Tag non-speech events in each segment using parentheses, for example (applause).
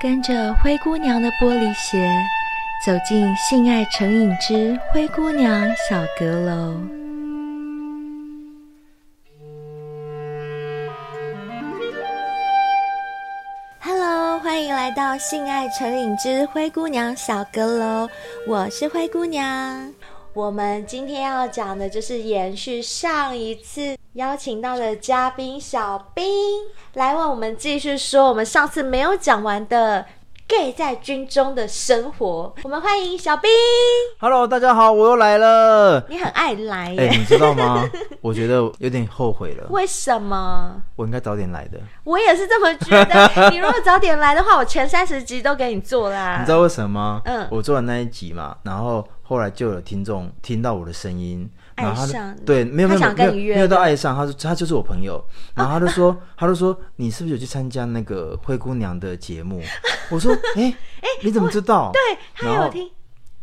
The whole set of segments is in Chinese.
跟着灰姑娘的玻璃鞋走进性爱成瘾之灰姑娘小阁楼。Hello，欢迎来到性爱成瘾之灰姑娘小阁楼，我是灰姑娘。我们今天要讲的就是延续上一次邀请到的嘉宾小兵，来为我们继续说我们上次没有讲完的 gay 在军中的生活。我们欢迎小兵。Hello，大家好，我又来了。你很爱来耶，哎、欸，你知道吗？(laughs) 我觉得有点后悔了。为什么？我应该早点来的。我也是这么觉得。(laughs) 你如果早点来的话，我前三十集都给你做啦。你知道为什么吗？嗯，我做完那一集嘛，然后。后来就有听众听到我的声音，然后他上对没有没有没有没有到爱上，他说他就是我朋友，然后他就说、啊、(laughs) 他就说你是不是有去参加那个灰姑娘的节目？我说 (laughs) 哎哎你怎么知道？对，他有听。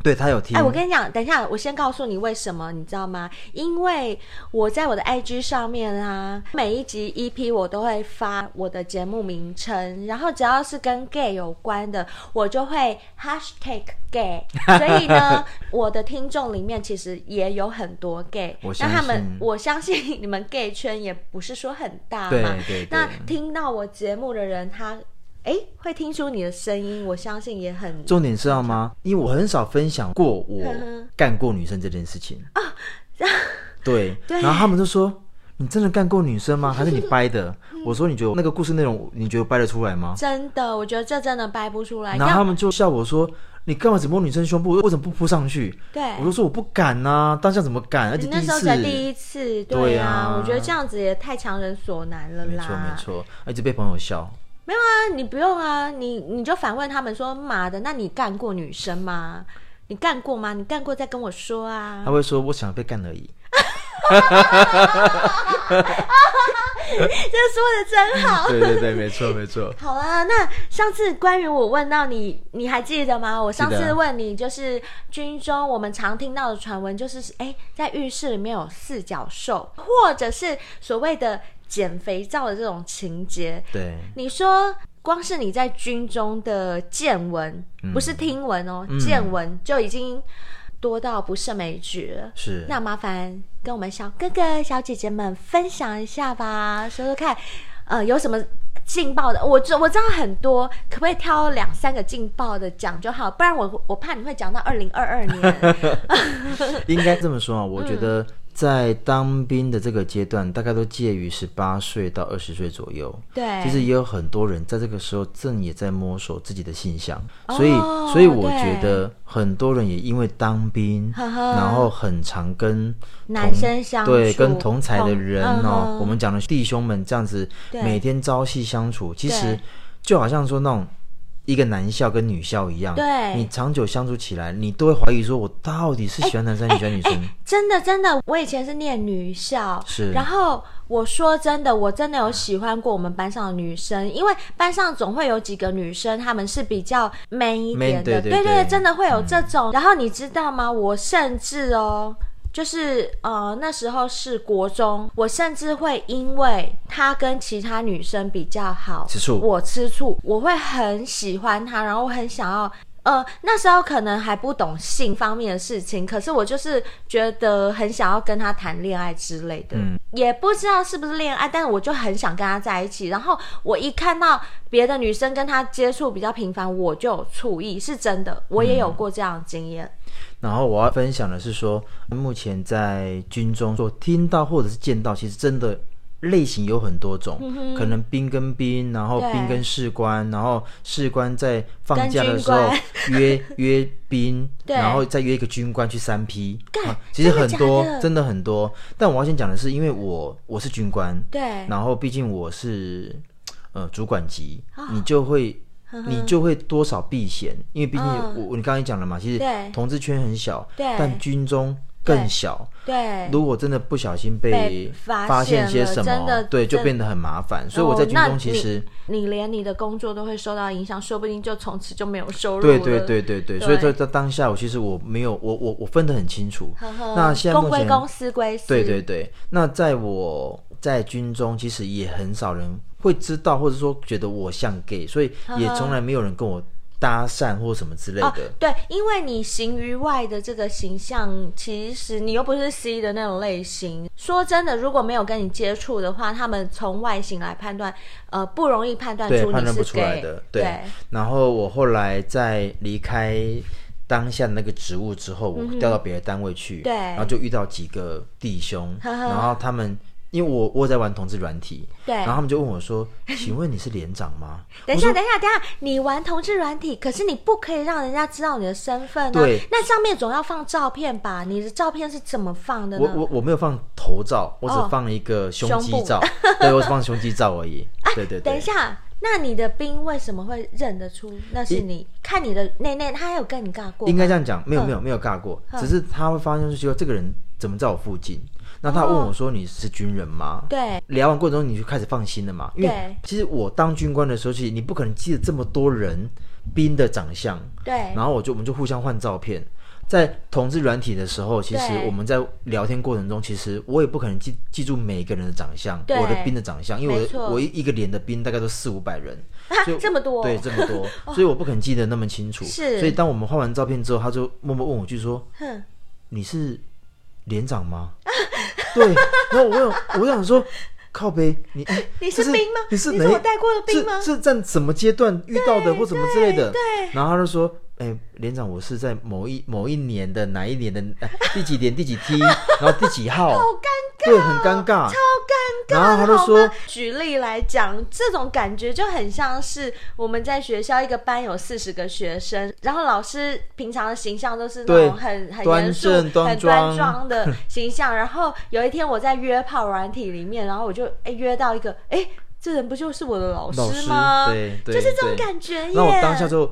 对，他有听。哎，我跟你讲，等一下，我先告诉你为什么，你知道吗？因为我在我的 IG 上面啊，每一集 EP 我都会发我的节目名称，然后只要是跟 gay 有关的，我就会 hashtag gay。(laughs) 所以呢，我的听众里面其实也有很多 gay。那他们，我相信你们 gay 圈也不是说很大嘛。对对对。那听到我节目的人，他。哎，会听出你的声音，我相信也很重点，知道吗？因为我很少分享过我干过女生这件事情啊。(laughs) 对，对，然后他们就说：“你真的干过女生吗？(laughs) 还是你掰的？(laughs) ”我说：“你觉得那个故事内容，你觉得掰得出来吗？”真的，我觉得这真的掰不出来。然后他们就笑我说：“你干嘛只摸女生胸部？为什么不扑上去？”对，我就说：“我不敢呐，当下怎么敢？而且第一次，那时候才第一次，对啊，我觉得这样子也太强人所难了啦。没错没错，一直被朋友笑。没有啊，你不用啊，你你就反问他们说：“妈的，那你干过女生吗？你干过吗？你干过再跟我说啊。”他会说：“我想被干而已。(laughs) ”这说的真好。对对对，没错没错。好啊，那上次关于我问到你，你还记得吗？我上次问你，就是军中我们常听到的传闻，就是哎，在浴室里面有四脚兽，或者是所谓的。捡肥皂的这种情节，对，你说光是你在军中的见闻，嗯、不是听闻哦，嗯、见闻就已经多到不胜枚举了。是，那麻烦跟我们小哥哥、小姐姐们分享一下吧，说说看，呃，有什么劲爆的？我知我知道很多，可不可以挑两三个劲爆的讲就好？不然我我怕你会讲到二零二二年。(laughs) 应该这么说啊，我觉得、嗯。在当兵的这个阶段，大概都介于十八岁到二十岁左右。对，其实也有很多人在这个时候正也在摸索自己的性向，哦、所以，所以我觉得很多人也因为当兵，然后很常跟男生相处，对，跟同才的人哦，嗯、我们讲的弟兄们这样子，每天朝夕相处，其实就好像说那种。一个男校跟女校一样，对，你长久相处起来，你都会怀疑说，我到底是喜欢男生，还是喜欢女生？真的，真的，我以前是念女校，是。然后我说真的，我真的有喜欢过我们班上的女生，因为班上总会有几个女生，她们是比较 man 一点的，对对对，对对，真的会有这种。嗯、然后你知道吗？我甚至哦。就是呃那时候是国中，我甚至会因为他跟其他女生比较好，吃醋，我吃醋，我会很喜欢他，然后我很想要，呃那时候可能还不懂性方面的事情，可是我就是觉得很想要跟他谈恋爱之类的，嗯，也不知道是不是恋爱，但是我就很想跟他在一起。然后我一看到别的女生跟他接触比较频繁，我就有醋意，是真的，我也有过这样的经验。嗯然后我要分享的是说，目前在军中所听到或者是见到，其实真的类型有很多种，嗯、可能兵跟兵，然后兵跟士官，然后士官在放假的时候约 (laughs) 约兵，然后再约一个军官去三 P，啊，其实很多，真的，真的很多。但我要先讲的是，因为我我是军官，对，然后毕竟我是呃主管级，哦、你就会。你就会多少避嫌，因为毕竟我、嗯、你刚才讲了嘛，其实同志圈很小，对，但军中更小，对。如果真的不小心被发现些什么，对，就变得很麻烦。所以我在军中其实、哦你，你连你的工作都会受到影响，说不定就从此就没有收入了。对对对对对，所以在在当下，我其实我没有我我我分得很清楚。呵呵，那现在目前公归公，私归私。对对对，那在我。在军中其实也很少人会知道，或者说觉得我像 gay，所以也从来没有人跟我搭讪或什么之类的。哦，对，因为你形于外的这个形象，其实你又不是 C 的那种类型。说真的，如果没有跟你接触的话，他们从外形来判断，呃，不容易判断出你是 gay，判断不出来的。对。对，然后我后来在离开当下那个职务之后，我调到别的单位去，对、嗯，然后就遇到几个弟兄，呵呵然后他们。因为我我在玩同志软体，对，然后他们就问我说：“ (laughs) 请问你是连长吗？”等一下，等一下，等一下，你玩同志软体，可是你不可以让人家知道你的身份呢、啊？对，那上面总要放照片吧？你的照片是怎么放的呢？我我我没有放头照，我只放了一个胸肌照，哦、(laughs) 对，我只放胸肌照而已。(laughs) 对对对。等一下，那你的兵为什么会认得出那是你？看你的内内，他还有跟你尬过？应该这样讲，没有没有没有尬过，只是他会发现说，这个人怎么在我附近？那他问我说：“你是军人吗？”对，聊完过程中你就开始放心了嘛？因为其实我当军官的时候，其实你不可能记得这么多人兵的长相。对。然后我就我们就互相换照片，在同志软体的时候，其实我们在聊天过程中，其实我也不可能记记住每一个人的长相，我的兵的长相，因为我我一个连的兵大概都四五百人，所 (laughs) 以这么多，对，这么多，(laughs) 所以我不可能记得那么清楚。是。所以当我们换完照片之后，他就默默问我句说：“哼，你是连长吗？” (laughs) 对，然后我想，我想说，靠背，你哎，你是兵吗？你是你是我带过的兵吗？是是在什么阶段遇到的，或什么之类的？对。然后他就说，哎，连长，我是在某一某一年的哪一年的第几年第几梯，然后第几号？好尴尬，对，很尴尬，超尴尬。然后他就说，举例来讲，这种感觉就很像是我们在学校一个班有四十个学生，然后老师平常的形象都是那种很很严肃、很端庄的 (laughs) 形象。然后有一天我在约炮软体里面，然后我就哎约到一个，哎，这人不就是我的老师吗？对，对，就是这种感觉。那我当下就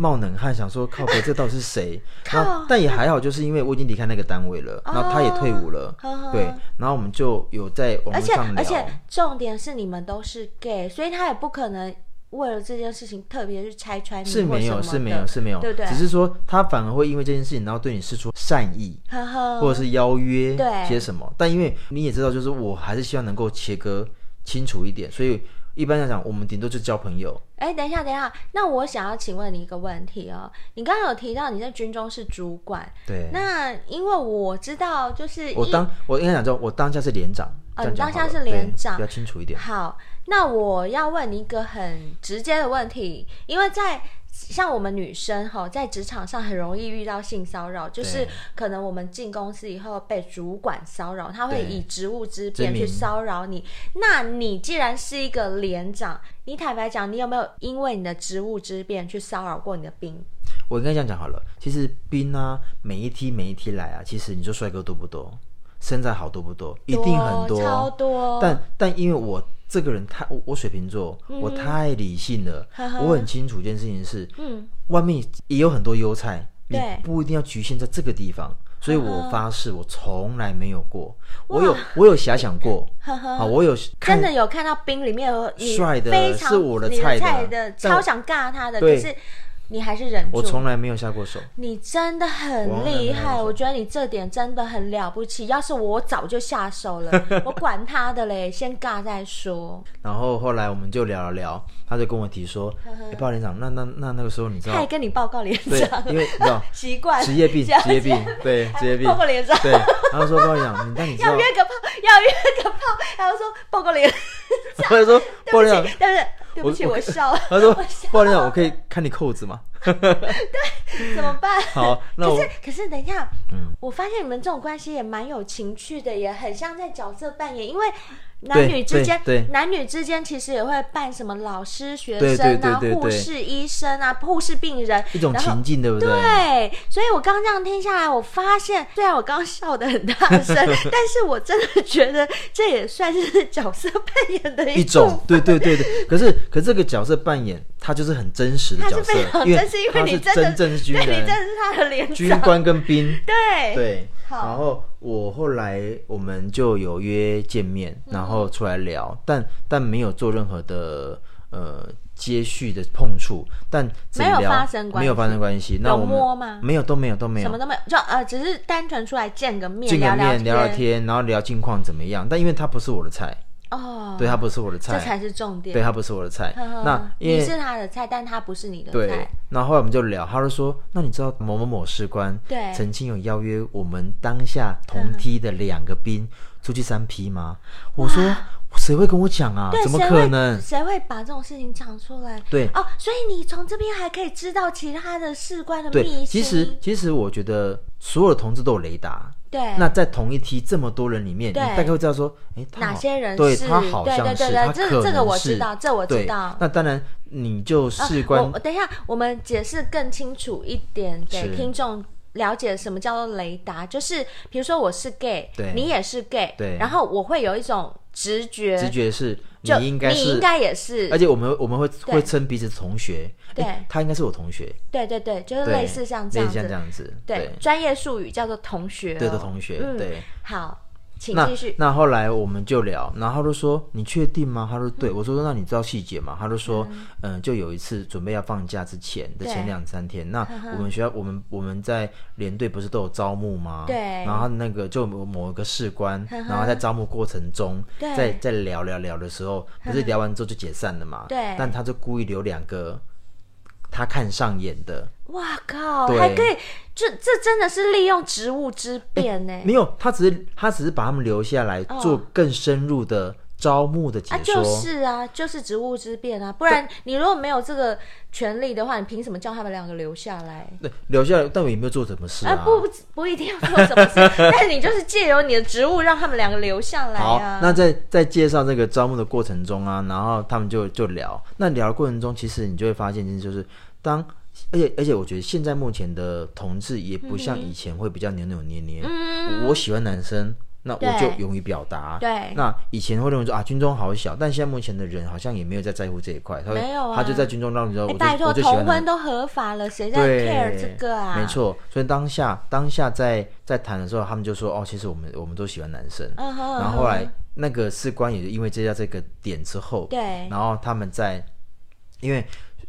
冒冷汗，想说靠北，这到底是谁？靠，但也还好，就是因为我已经离开那个单位了，然后他也退伍了，哦、对，然后我们就有在网上聊。而且而且重点是你们都是 gay，所以他也不可能为了这件事情特别去拆穿你。是没有，是没有，是没有，对不对？只是说他反而会因为这件事情，然后对你示出善意，呵呵或者是邀约些什么。但因为你也知道，就是我还是希望能够切割清楚一点，所以。一般来讲，我们顶多就交朋友。哎，等一下，等一下，那我想要请问你一个问题哦。你刚刚有提到你在军中是主管，对。那因为我知道，就是我当我应该讲说，我当下是连长。哦，你当下是连长，比较清楚一点。好，那我要问你一个很直接的问题，因为在。像我们女生哈，在职场上很容易遇到性骚扰，就是可能我们进公司以后被主管骚扰，他会以职务之便去骚扰你。那你既然是一个连长，你坦白讲，你有没有因为你的职务之便去骚扰过你的兵？我应该这样讲好了，其实兵啊，每一梯每一梯来啊，其实你说帅哥多不多，身材好多不多，一定很多，超多。但但因为我。这个人太我，我水瓶座，嗯、我太理性了。我很清楚一件事情是，嗯，外面也有很多优菜，你不一定要局限在这个地方。所以我发誓，我从来没有过。我有，我有遐想过。(laughs) 呵呵啊，我有真的有看到冰里面有帅的，是我的菜的，菜的超想尬他的，可是。你还是忍住。我从来没有下过手。你真的很厉害，我，我觉得你这点真的很了不起。要是我早就下手了，(laughs) 我管他的嘞，先尬再说。然后后来我们就聊了聊，他就跟我提说：“哎，报告连长，那那那那个时候你知道？”他还跟你报告连长，因为你知道 (laughs) 习惯职业病，(laughs) 职业病，对职业病。报告连长，对。然后说报告连长，那你知道要约个炮，要约个炮，然后说报告连长，或者说报告连长，对不对？不起，我笑了。他说：“报告连长，我可以看你扣子吗？” (laughs) 对，怎么办？(laughs) 好，那我可是可是等一下，嗯，我发现你们这种关系也蛮有情趣的，也很像在角色扮演，因为。男女之间，男女之间其实也会扮什么老师、学生啊、护士、医生啊、护士、病人，一种情境，对不对？对，所以我刚这样听下来，我发现，虽然我刚笑的很大声，(laughs) 但是我真的觉得这也算是角色扮演的一种。对对对对，可是可是这个角色扮演，它就是很真实的角色，因为是因为你真的，是军人，对，你真的是他的连长，军官跟兵，对对。然后我后来我们就有约见面，然后出来聊，嗯、但但没有做任何的呃接续的碰触，但没有发生关系，没有发生关系。那我们有摸吗？没有，都没有，都没有，什么都没有，就呃只是单纯出来见个面，见个面聊聊天，然后聊近况怎么样。但因为他不是我的菜，哦，对，他不是我的菜，这才是重点。对，他不是我的菜。呵呵那因为你是他的菜，但他不是你的菜。对，那后来我们就聊，他就说：“那你知道某某某士官对曾经有邀约我们当下同梯的两个兵出去三 P 吗？”我说。谁会跟我讲啊？怎么可能？谁会，谁会把这种事情讲出来？对哦，所以你从这边还可以知道其他的士官的秘辛。对，其实其实我觉得所有的同志都有雷达。对。那在同一梯这么多人里面，大概会知道说，哎，哪些人是？对，他好像是，对对对对。这这个我知道，这我知道。那当然，你就士官。啊、我等一下，我们解释更清楚一点给听众。了解什么叫做雷达，就是比如说我是 gay，对，你也是 gay，对，然后我会有一种直觉，直觉是你应该是，你应该也是，而且我们我们会会称彼此同学，对，他应该是我同学，对对对，就是类似像这样子，类似像这样子，对，专业术语叫做同学，对的同学，对，好。请继续那。那后来我们就聊，然后他就说：“你确定吗？”他说：“对。嗯”我说：“那你知道细节吗？”他就说：“嗯、呃，就有一次准备要放假之前的前两三天，那我们学校我们我们在连队不是都有招募吗？对。然后那个就某一个士官，然后在招募过程中，在在聊聊聊的时候，不是聊完之后就解散了嘛？对。但他就故意留两个他看上眼的。哇靠！还可以，这这真的是利用职务之便呢？没有，他只是他只是把他们留下来做更深入的招募的解说。啊，就是啊，就是职务之便啊，不然你如果没有这个权利的话，你凭什么叫他们两个留下来？对，留下来，但我也没有做什么事啊。不不不一定要做什么事，(laughs) 但是你就是借由你的职务让他们两个留下来啊。好，那在在介绍这个招募的过程中啊，然后他们就就聊，那聊的过程中，其实你就会发现，就是当。而且而且，我觉得现在目前的同志也不像以前会比较扭扭捏捏。嗯，我喜欢男生，那我就勇于表达。对。那以前会认为说啊，军中好小，但现在目前的人好像也没有在在乎这一块。他没有啊。他就在军中让你知道，我就我就喜欢。同婚都合法了，谁在 care 这个啊？没错。所以当下当下在在谈的时候，他们就说哦，其实我们我们都喜欢男生。然后后来那个士官也因为接到这个点之后，对。然后他们在因为。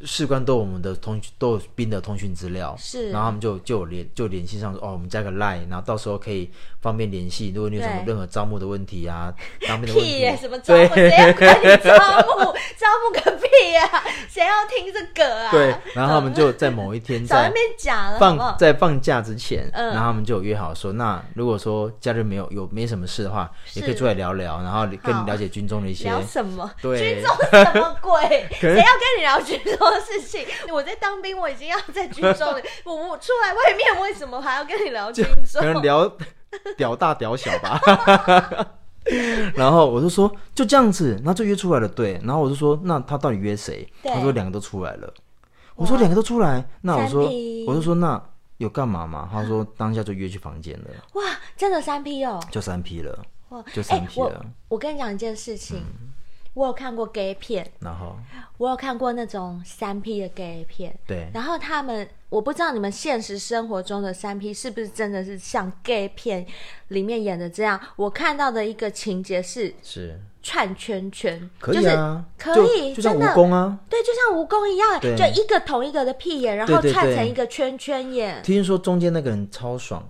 士官都有我们的通都有兵的通讯资料，是，然后他们就就有联就联系上说，哦，我们加个 line，然后到时候可以方便联系。如果你有什么任何招募的问题啊，(laughs) 当兵的问题，屁耶，什么招募？谁要管你招募？招募个屁呀！(laughs) 谁要听这个啊？对，(laughs) 然后他们就在某一天在放在放假之前，然后他们就有约好说，那如果说假日没有有没什么事的话，也可以出来聊聊，然后跟你了解军中的一些聊什么？对，军中什么鬼？谁要跟你聊军中？事情，(laughs) 我在当兵，我已经要在军中了。(laughs) 我我出来外面，为什么还要跟你聊军中？可能聊屌大屌小吧。(laughs) 然后我就说就这样子，然后就约出来了。对，然后我就说那他到底约谁？他说两个都出来了。我说两个都出来，那我说我就说那有干嘛嘛？他说当下就约去房间了。哇，真的三 P 哦，就三 P 了。哇，就三 P 了。欸、我，我跟你讲一件事情。嗯我有看过 gay 片，然后我有看过那种三 P 的 gay 片，对。然后他们，我不知道你们现实生活中的三 P 是不是真的是像 gay 片里面演的这样？我看到的一个情节是是串圈圈，可以啊，可以，就像蜈蚣啊，对，就像蜈蚣一样，就一个同一个的屁眼，然后串成一个圈圈眼。听说中间那个人超爽。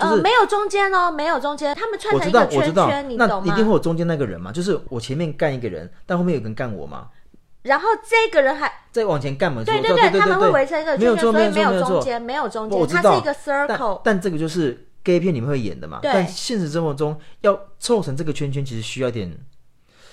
呃，没有中间哦，没有中间，他们串成一个圈圈，你懂吗？那一定会有中间那个人嘛？就是我前面干一个人，但后面有个人干我嘛？然后这个人还再往前干嘛？对对对，他们会围成一个圈圈，所以没有中间，没有中间，它是一个 circle。但这个就是 gay 片里面会演的嘛？但现实生活中要凑成这个圈圈，其实需要点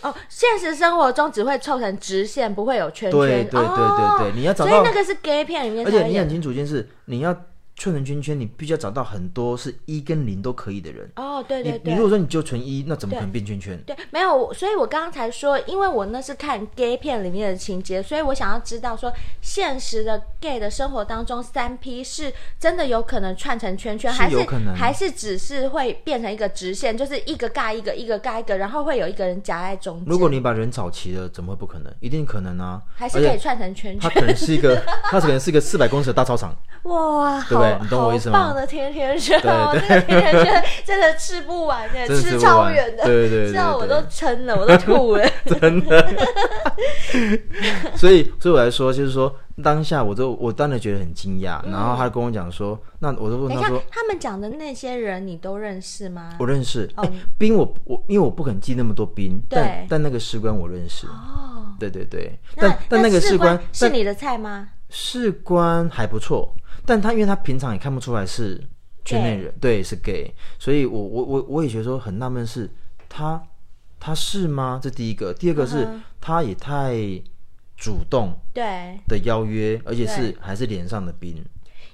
哦。现实生活中只会凑成直线，不会有圈圈。对对对对对，你要找到，所以那个是 gay 片里面，而且你很清楚一件事，你要。串成圈圈，你必须要找到很多是一跟零都可以的人。哦，对对对。你，你如果说你就存一，那怎么可能变圈圈？对，对，没有。所以我刚刚才说，因为我那是看 gay 片里面的情节，所以我想要知道说，现实的 gay 的生活当中，三 P 是真的有可能串成圈圈，还是还是只是会变成一个直线，就是一个尬一个，一个尬一个，然后会有一个人夹在中间。如果你把人找齐了，怎么会不可能？一定可能啊！还是可以串成圈圈。它可能是一个，它可能是一个四百公尺的大操场。(laughs) 哇，对不对？你懂我意思吗？好棒的甜甜圈哦，这个甜甜圈真的吃不完，真的吃超远的，对对对，吃到我都撑了，我都吐了，(laughs) 真的。所以，所以我来说，就是说，当下我都我当然觉得很惊讶，嗯、然后他跟我讲说，那我都问他说，他们讲的那些人你都认识吗？我认识。哎、哦，兵我我因为我不肯记那么多兵，对但但那个士官我认识。哦，对对对，但但那个士官是你的菜吗？士官还不错，但他因为他平常也看不出来是圈内人，对，是 gay，所以我我我我也觉得说很纳闷是他。他是吗？这第一个，第二个是、嗯、他也太主动，对的邀约，而且是还是脸上的兵。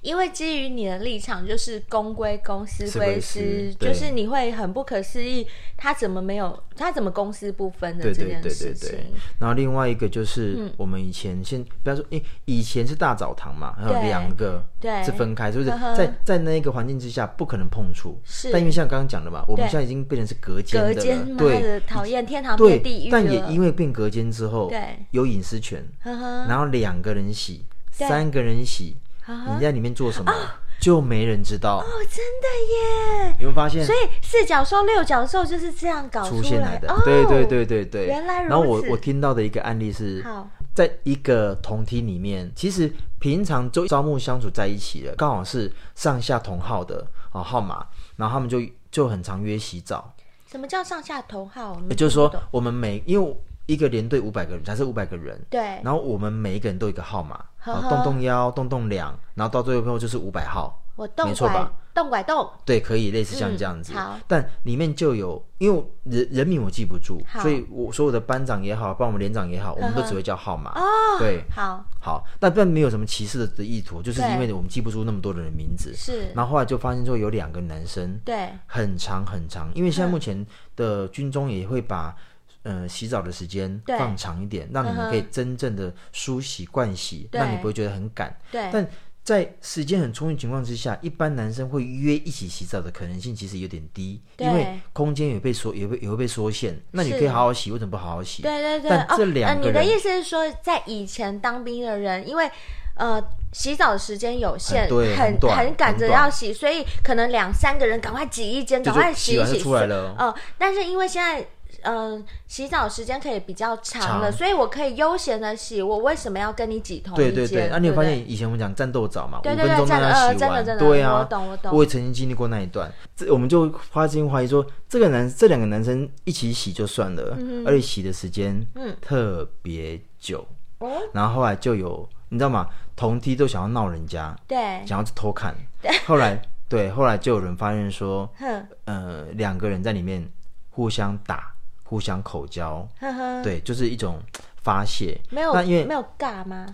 因为基于你的立场，就是公归公，私归私，就是你会很不可思议，他怎么没有，他怎么公私不分的这件事情。对对对对对。然后另外一个就是，我们以前先，不要说，诶，以前是大澡堂嘛，还有两个是分开，是不是？在在那个环境之下，不可能碰触。是。但因为像刚刚讲的嘛，我们现在已经变成是隔间的，隔间，对，讨厌天堂变地狱。但也因为变隔间之后，对，有隐私权。然后两个人洗，三个人洗。你在里面做什么，就没人知道哦，真的耶！你会发现，所以四角兽、六角兽就是这样搞出现来的。对对对对对，原来如此。然后我我听到的一个案例是，在一个同梯里面，其实平常就朝暮相处在一起了，刚好是上下同号的啊号码，然后他们就就很常约洗澡。什么叫上下同号？也就是说，我们每因为。一个连队五百个人，才是五百个人。对。然后我们每一个人都有一个号码，动动腰，动动两，然后到最后就是五百号。我动没错吧？动拐动。对，可以类似像这样子。好。但里面就有，因为人人名我记不住，所以我所有的班长也好，帮我们连长也好，我们都只会叫号码。哦。对。好。好，但并没有什么歧视的的意图，就是因为我们记不住那么多人的名字。是。然后后来就发现说有两个男生，对，很长很长，因为现在目前的军中也会把。呃，洗澡的时间放长一点，让你们可以真正的梳洗、盥洗，让你不会觉得很赶。对。但在时间很充裕情况之下，一般男生会约一起洗澡的可能性其实有点低，因为空间也被缩，也会也会被缩限。那你可以好好洗，为什么不好好洗？对对对。但这两个人，你的意思是说，在以前当兵的人，因为呃洗澡的时间有限，很很赶着要洗，所以可能两三个人赶快挤一间，赶快洗一洗出来了。哦，但是因为现在。嗯、呃，洗澡时间可以比较长了，长所以我可以悠闲的洗。我为什么要跟你挤同？对对对，那、啊、你有发现以前我们讲战斗澡嘛，对对对，五分钟让他洗完，真的真的对啊，我懂我懂。我也曾经经历过那一段，这我们就发心怀疑说，这个男这两个男生一起洗就算了，嗯、而且洗的时间嗯特别久，嗯、然后后来就有你知道吗？同梯都想要闹人家，对，想要去偷看，对后来对，后来就有人发现说，哼呃，两个人在里面互相打。互相口交，呵呵对，就是一种发泄。没有，那因为没有尬吗？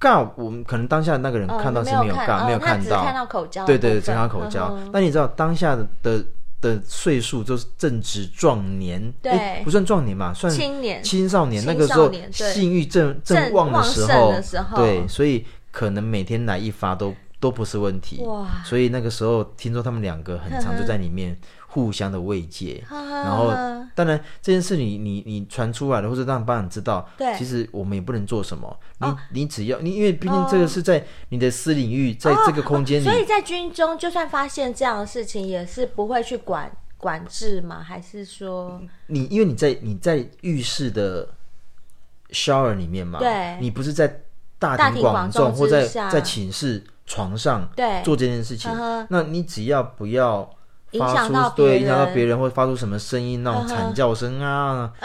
尬，我们可能当下那个人看到是没有尬，哦、没有看到，哦、看到口交。对对，只看到口交。那你知道当下的的的岁数就是正值壮年，对、欸，不算壮年嘛，算青年、青少年。那个时候性欲正正旺的时候，时候对，所以可能每天来一发都都不是问题。哇，所以那个时候听说他们两个很常就在里面。互相的慰藉，然后当然这件事你你你传出来了，或者让班长知道，对，其实我们也不能做什么。你你只要你，因为毕竟这个是在你的私领域，在这个空间里，所以在军中，就算发现这样的事情，也是不会去管管制吗？还是说你因为你在你在浴室的 shower 里面嘛，对，你不是在大庭广众或在在寝室床上对。做这件事情，那你只要不要。影响到对，影响到别人会发出什么声音？那种惨叫声啊！(laughs)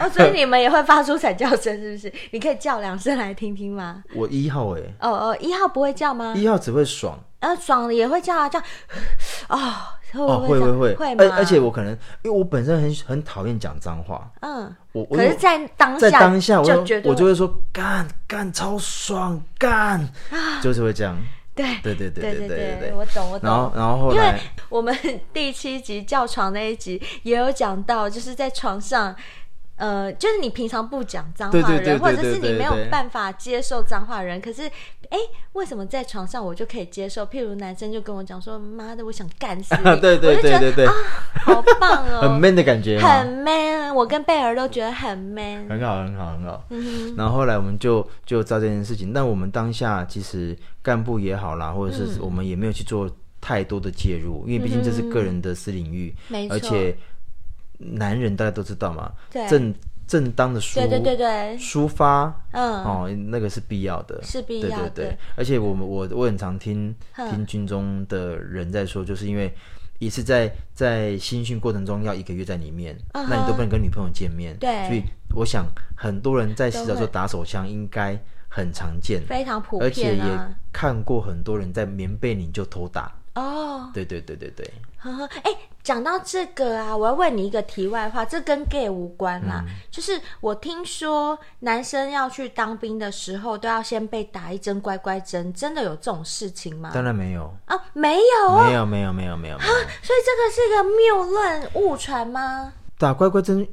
哦，(laughs) 所以你们也会发出惨叫声，是不是？你可以叫两声来听听吗？我一号哎。哦哦，一号不会叫吗？一号只会爽。呃，爽了也会叫啊，叫。哦，哦，会会会会。而而且我可能，因为我本身很很讨厌讲脏话。嗯。我可是，在当下，在当下，我就我就会说干干超爽干，就是会这样。对 (laughs) 对对对对对对，我懂我懂。然后然后后来，因为我们 (laughs) 第七集叫床那一集也有讲到，就是在床上。呃，就是你平常不讲脏话的人，或者是你没有办法接受脏话的人，可是，哎，为什么在床上我就可以接受？譬如男生就跟我讲说：“妈的，我想干死你！” (laughs) 对对对对对，啊，好棒哦，(laughs) 很 man 的感觉，很 man。我跟贝尔都觉得很 man，很好，很好，很好。嗯哼。然后后来我们就就知道这件事情，但我们当下其实干部也好啦，或者是我们也没有去做太多的介入，因为毕竟这是个人的私领域，没错，而且。男人大家都知道嘛，正正当的抒对对对对。抒发，嗯。哦，那个是必要的，是必要的。对。对对，而且我们我我很常听听军中的人在说，就是因为一次在在新训过程中要一个月在里面，嗯、那你都不能跟女朋友见面，对，所以我想很多人在洗澡时候打手枪应该很常见，非常普遍、啊，而且也看过很多人在棉被里就偷打。哦，对对对对对。呵呵，哎，讲到这个啊，我要问你一个题外话，这跟 gay 无关啦。嗯、就是我听说男生要去当兵的时候，都要先被打一针乖乖针，真的有这种事情吗？当然没有啊，没有，没有，没有，没有，没有。啊，所以这个是一个谬论误传吗？打乖乖针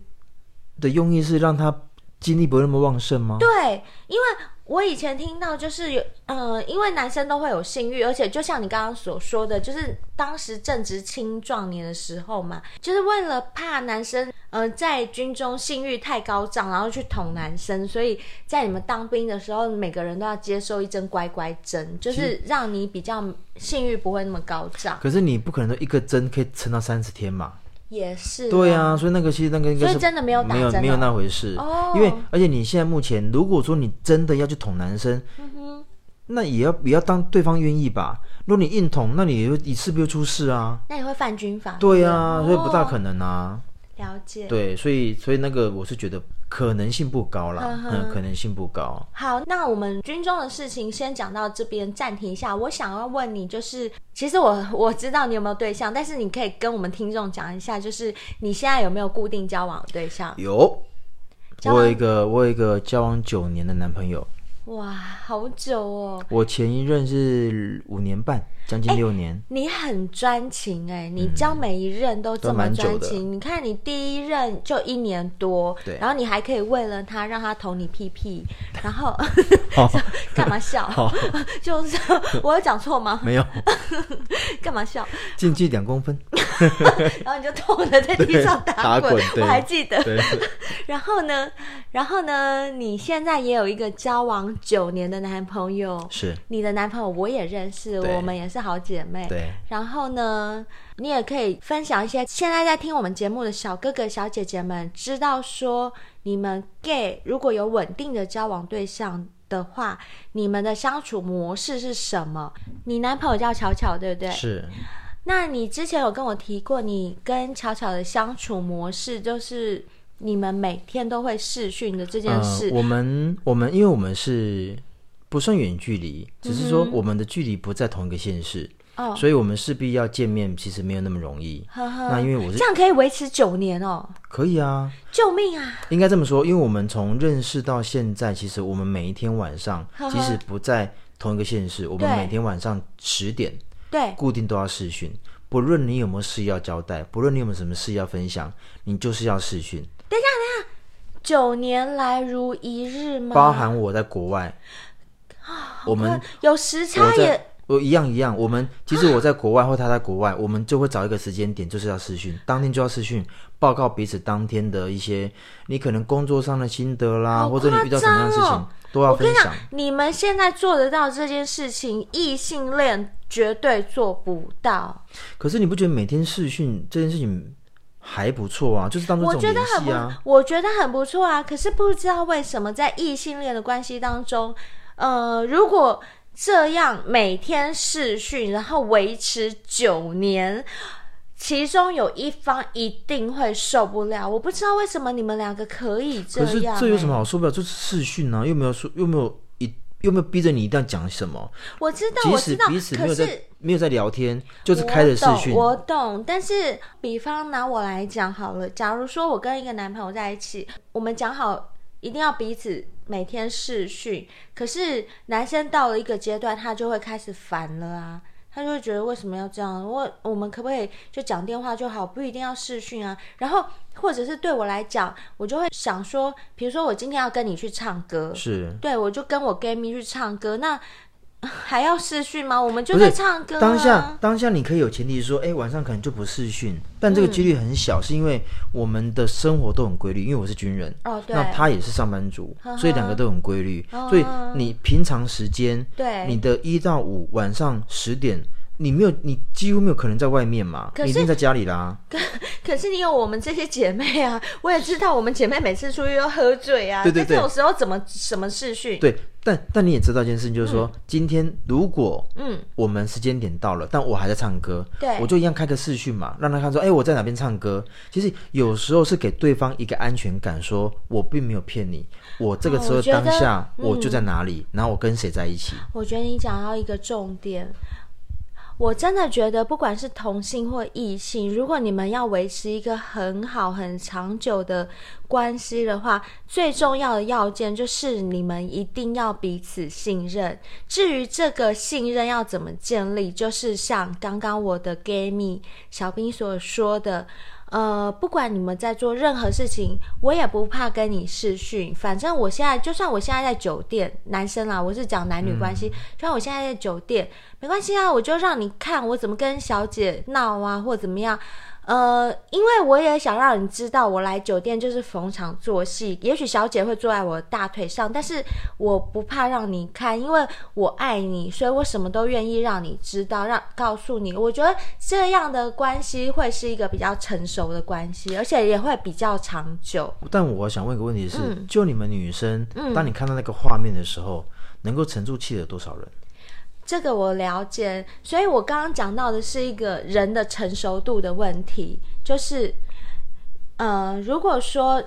的用意是让他精力不会那么旺盛吗？对，因为。我以前听到就是有，呃，因为男生都会有性欲，而且就像你刚刚所说的，就是当时正值青壮年的时候嘛，就是为了怕男生，呃，在军中性欲太高涨，然后去捅男生，所以在你们当兵的时候，每个人都要接受一针乖乖针，就是让你比较性欲不会那么高涨。可是你不可能说一个针可以撑到三十天嘛？也是，对啊，所以那个其实那个应该是所以真的没有打，哦，没有没有那回事哦。因为而且你现在目前，如果说你真的要去捅男生，嗯，那也要也要当对方愿意吧。如果你硬捅，那你也你是不是就出事啊？那你会犯军法？对啊，所以不大可能啊。哦了解，对，所以所以那个我是觉得可能性不高啦，呵呵嗯，可能性不高。好，那我们军中的事情先讲到这边，暂停一下。我想要问你，就是其实我 (laughs) 我知道你有没有对象，但是你可以跟我们听众讲一下，就是你现在有没有固定交往的对象？有，我有一个我有一个交往九年的男朋友。哇，好久哦！我前一任是五年半，将近六年。你很专情哎，你教每一任都这么专情。你看你第一任就一年多，对，然后你还可以为了他让他捅你屁屁，(laughs) 然后 (laughs) 干嘛笑？(laughs) 就是我有讲错吗？没有。干嘛笑？进去两公分，然后你就痛的在地上打滚，我还记得。然后呢，然后呢，你现在也有一个交往九年的男朋友，是你的男朋友，我也认识，我们也是好姐妹。对，然后呢，你也可以分享一些现在在听我们节目的小哥哥、小姐姐们，知道说你们 gay 如果有稳定的交往对象的话，你们的相处模式是什么？你男朋友叫巧巧，对不对？是。那你之前有跟我提过，你跟巧巧的相处模式就是。你们每天都会视讯的这件事，呃、我们我们因为我们是不算远距离，只是说我们的距离不在同一个县市，哦、嗯，所以我们势必要见面，其实没有那么容易。呵呵，那因为我是这样可以维持九年哦，可以啊，救命啊！应该这么说，因为我们从认识到现在，其实我们每一天晚上，即使不在同一个县市，我们每天晚上十点对固定都要视讯，不论你有没有事要交代，不论你有没有什么事要分享，你就是要视讯。等一下，等一下，九年来如一日吗？包含我在国外，啊、我们有时差也，我一样一样。我们其实我在国外或他在国外，我们就会找一个时间点，就是要视讯，当天就要视讯，报告彼此当天的一些你可能工作上的心得啦，哦、或者你遇到什么样的事情都要分享。你们现在做得到这件事情，异性恋绝对做不到。可是你不觉得每天视讯这件事情？还不错啊，就是当做啊、我觉得很不。我觉得很不错啊，可是不知道为什么在异性恋的关系当中，呃，如果这样每天试训，然后维持九年，其中有一方一定会受不了。我不知道为什么你们两个可以这样。可是这有什么好受不了？就是试训啊，又没有说，又没有。一，又没有逼着你一定要讲什么？我知道，我知道彼此没有在没有在聊天，就是开着视讯。我懂，但是比方拿我来讲好了，假如说我跟一个男朋友在一起，我们讲好一定要彼此每天试训，可是男生到了一个阶段，他就会开始烦了啊。他就会觉得为什么要这样？我我们可不可以就讲电话就好，不一定要试训啊？然后或者是对我来讲，我就会想说，比如说我今天要跟你去唱歌，是对，我就跟我 gay 蜜去唱歌，那 (laughs) 还要试训吗？我们就在唱歌啊。当下当下你可以有前提说，哎，晚上可能就不试训，但这个几率很小，嗯，是因为我们的生活都很规律，因为我是军人，哦，对，那他也是上班族，呵呵，所以两个都很规律，所以你平常时间，对，你的一到五晚上十点。你没有，你几乎没有可能在外面嘛，你一定在家里啦。可可是你有我们这些姐妹啊，(laughs) 我也知道我们姐妹每次出去都喝醉啊，对对对，这种时候怎么什么视讯？对，但但你也知道一件事情，就是说、嗯、今天如果嗯我们时间点到了、嗯，但我还在唱歌，对，我就一样开个视讯嘛，让他看说，哎，我在哪边唱歌。其实有时候是给对方一个安全感，说我并没有骗你，我这个时候当下我就在哪里，嗯、然后我跟谁在一起。我觉得你讲到一个重点。我真的觉得，不管是同性或异性，如果你们要维持一个很好、很长久的关系的话，最重要的要件就是你们一定要彼此信任。至于这个信任要怎么建立，就是像刚刚我的 gay 蜜小兵所说的。呃，不管你们在做任何事情，我也不怕跟你视讯。反正我现在，就算我现在在酒店，男生啦，我是讲男女关系，嗯，就算我现在在酒店，没关系啊，我就让你看我怎么跟小姐闹啊，或怎么样。呃，因为我也想让你知道，我来酒店就是逢场作戏。也许小姐会坐在我的大腿上，但是我不怕让你看，因为我爱你，所以我什么都愿意让你知道，让告诉你。我觉得这样的关系会是一个比较成熟的关系，而且也会比较长久。但我想问一个问题是，嗯、就你们女生，当你看到那个画面的时候，嗯、能够沉住气的多少人？这个我了解，所以我刚刚讲到的是一个人的成熟度的问题，就是，呃，如果说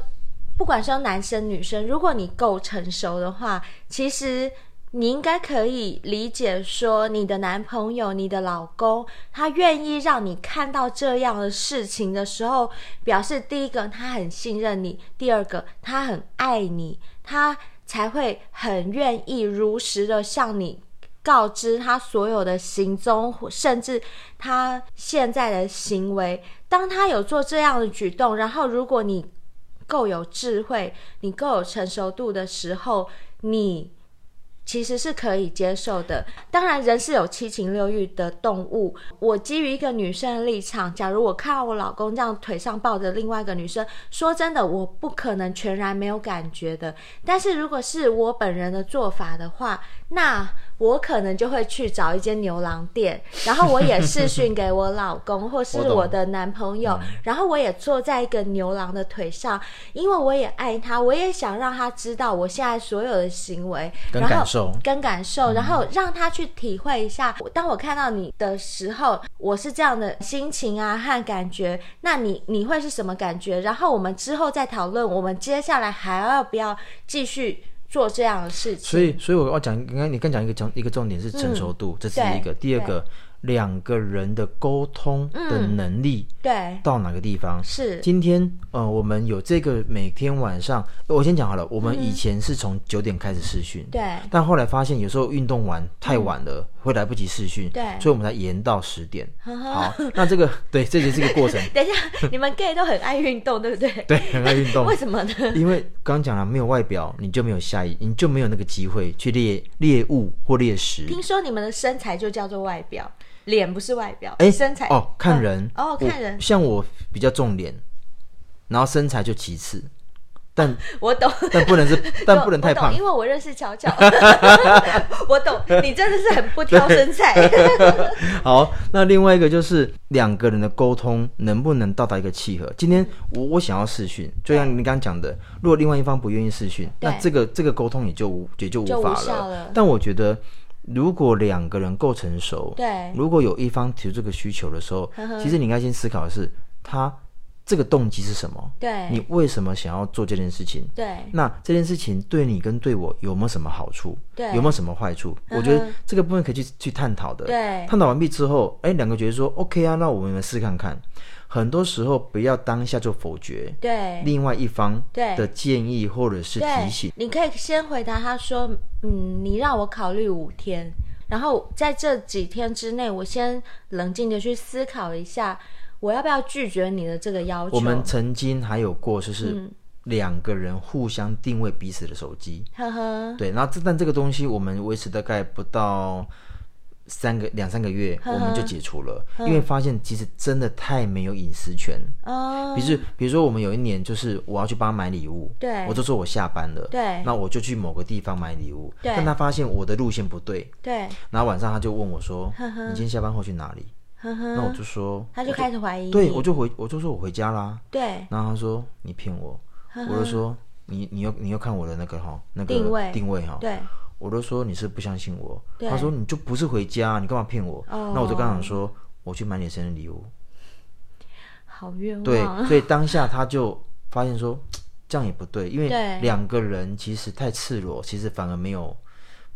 不管是男生女生，如果你够成熟的话，其实你应该可以理解说，你的男朋友、你的老公，他愿意让你看到这样的事情的时候，表示第一个他很信任你，第二个他很爱你，他才会很愿意如实的向你。告知他所有的行踪，甚至他现在的行为。当他有做这样的举动，然后如果你够有智慧，你够有成熟度的时候，你。其实是可以接受的。当然，人是有七情六欲的动物。我基于一个女生的立场，假如我看到我老公这样腿上抱着另外一个女生，说真的，我不可能全然没有感觉的。但是如果是我本人的做法的话，那我可能就会去找一间牛郎店，(laughs) 然后我也试训给我老公或是我的男朋友，然后我也坐在一个牛郎的腿上，因为我也爱他，我也想让他知道我现在所有的行为，跟感受。跟感受，然后让他去体会一下。当我看到你的时候，我是这样的心情啊和感觉。那你你会是什么感觉？然后我们之后再讨论，我们接下来还要不要继续做这样的事情？所以，所以我要讲，刚刚你刚讲一个讲一个重点是成熟度，嗯、这是一个。第二个。两个人的沟通的能力，对，到哪个地方？是今天，呃，我们有这个每天晚上，我先讲好了。我们以前是从九点开始试训，对，但后来发现有时候运动完太晚了，会来不及试训，对，所以我们才延到十点。好，那这个 (laughs) 对，这就是一个过程。(laughs) 等一下，你们 gay 都很爱运动，对不对？(laughs) 对，很爱运动。为什么呢？因为刚刚讲了，没有外表，你就没有下一，你就没有那个机会去猎猎物或猎食。听说你们的身材就叫做外表。脸不是外表，哎、欸，身材哦，看人哦，看人。像我比较重脸，然后身材就其次，但 (laughs) 我懂，但不能是，(laughs) 但不能太胖，因为我认识巧巧，(laughs) 我懂，你真的是很不挑身材。好，那另外一个就是两个人的沟通能不能到达一个契合？今天我我想要试训，就像你刚刚讲的，如果另外一方不愿意试训，那这个这个沟通也就无也就无法了，了。但我觉得。如果两个人够成熟，对，如果有一方提出这个需求的时候，呵呵，其实你应该先思考的是，他这个动机是什么？对，你为什么想要做这件事情？对，那这件事情对你跟对我有没有什么好处？对，有没有什么坏处？我觉得这个部分可以去去探讨的。对，探讨完毕之后，哎，两个觉得说 OK 啊，那我们来试看看。很多时候不要当下就否决，对。另外一方的建议或者是提醒，你可以先回答他说：“嗯，你让我考虑五天，然后在这几天之内，我先冷静的去思考一下，我要不要拒绝你的这个要求。”我们曾经还有过，就是两个人互相定位彼此的手机，呵呵，对，然后这但这个东西我们维持大概不到三个两三个月，我们就解除了，因为发现其实真的太没有隐私权。哦，比如比如说我们有一年就是我要去帮他买礼物，对，我就说我下班了，对，那我就去某个地方买礼物，对，但他发现我的路线不对，对，然后晚上他就问我说，你今天下班后去哪里？那我就说，他就开始怀疑，对，我就回我就说我回家啦，对，然后他说你骗我，我就说你你又你又看我的那个哈那个定位。定位哈，对。我都说你是不相信我，他说你就不是回家，你干嘛骗我？哦、那我就刚想说，我去买你生日礼物，好冤枉。对，(laughs) 所以当下他就发现说这样也不对，因为对。两个人其实太赤裸，其实反而没有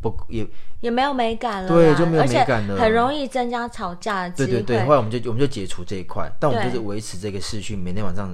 不也也没有美感了，对，就没有美感了，很容易增加吵架的机会。对对对，后来我们就我们就解除这一块，但我们就是维持这个视讯，每天晚上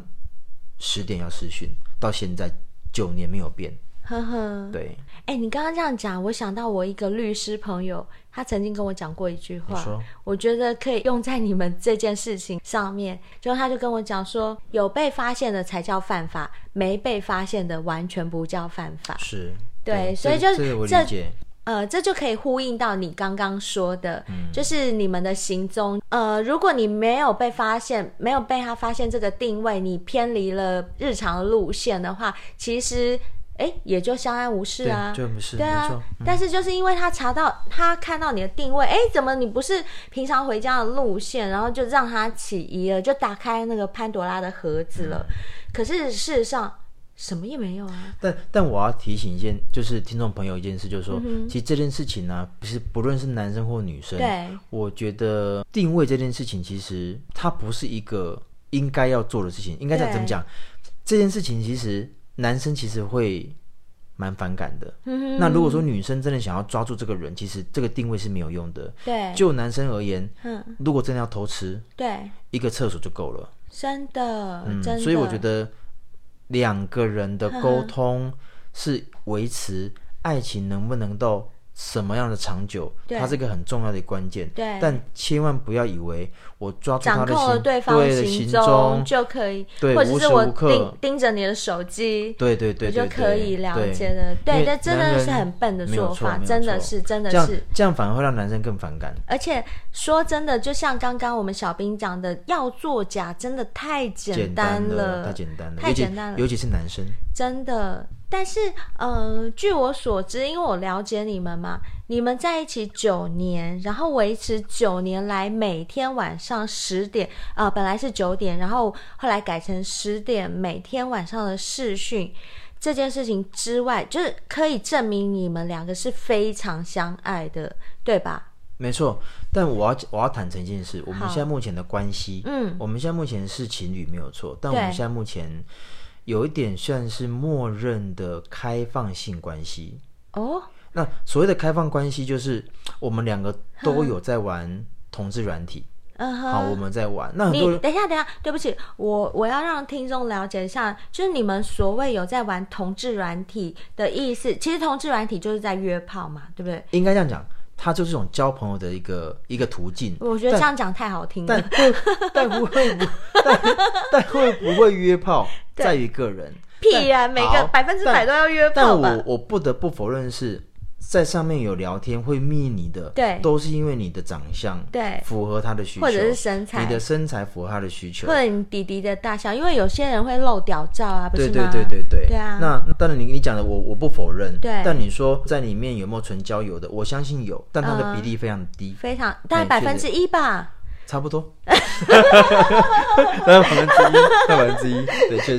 十点要视讯，到现在九年没有变。呵呵，对，哎、欸，你刚刚这样讲，我想到我一个律师朋友，他曾经跟我讲过一句话，我觉得可以用在你们这件事情上面。就他就跟我讲说，有被发现的才叫犯法，没被发现的完全不叫犯法。是，对，对所以就这个我理解。呃，这就可以呼应到你刚刚说的，嗯、就是你们的行踪。呃，如果你没有被发现，没有被他发现这个定位，你偏离了日常的路线的话，其实。哎，也就相安无事啊，对，就不是，对啊。嗯、但是就是因为他查到，他看到你的定位，哎，怎么你不是平常回家的路线，然后就让他起疑了，就打开那个潘多拉的盒子了。嗯、可是事实上什么也没有啊。但但我要提醒一件，就是听众朋友一件事，就是说，嗯、其实这件事情呢、啊，不是不论是男生或女生，对，我觉得定位这件事情，其实它不是一个应该要做的事情。应该讲怎么讲？这件事情其实。男生其实会蛮反感的。嗯，那如果说女生真的想要抓住这个人，其实这个定位是没有用的。对，就男生而言，嗯，如果真的要偷吃，对，一个厕所就够了。真的，嗯，真的。所以我觉得两个人的沟通是维持爱情能不能到什么样的长久，它是一个很重要的关键。对，但千万不要以为我抓住他的掌控了对方的行踪就可以，对，或者是我盯盯着你的手机，对对对，就可以了解的。对，这真的是很笨的做法，真的是真的是。这样，反而会让男生更反感。而且说真的，就像刚刚我们小兵讲的，要作假真的太简单了，太简单了，太简单了，尤其是男生，真的。但是，呃，据我所知，因为我了解你们嘛，你们在一起九年，然后维持九年来每天晚上十点，啊、呃，本来是九点，然后后来改成十点，每天晚上的视讯这件事情之外，就是可以证明你们两个是非常相爱的，对吧？没错，但我要我要坦诚一件事，我们现在目前的关系，嗯，我们现在目前是情侣没有错，但我们现在目前。有一点算是默认的开放性关系哦。那所谓的开放关系，就是我们两个都有在玩同志软体。嗯哼，好，我们在玩。那你等一下，等一下，对不起，我我要让听众了解一下，就是你们所谓有在玩同志软体的意思，其实同志软体就是在约炮嘛，对不对？应该这样讲。它就是一种交朋友的一个一个途径。我觉得这样讲太好听了。但但会不会不但 (laughs) 但会不会约炮在于个人。屁啊！每个百分之百都要约炮吧。但我我不得不否认是。在上面有聊天会密你的，对，都是因为你的长相，对，符合他的需求，或者是身材，你的身材符合他的需求，或者你弟弟的大小，因为有些人会露屌照啊，不是吗？对对对对对，对啊。那当然，你你讲的我我不否认，对。但你说在里面有没有纯交友的？我相信有，但它的比例非常低，非常大概百分之一吧，差不多，(laughs) 大概百分之一，百分之一，对，确实，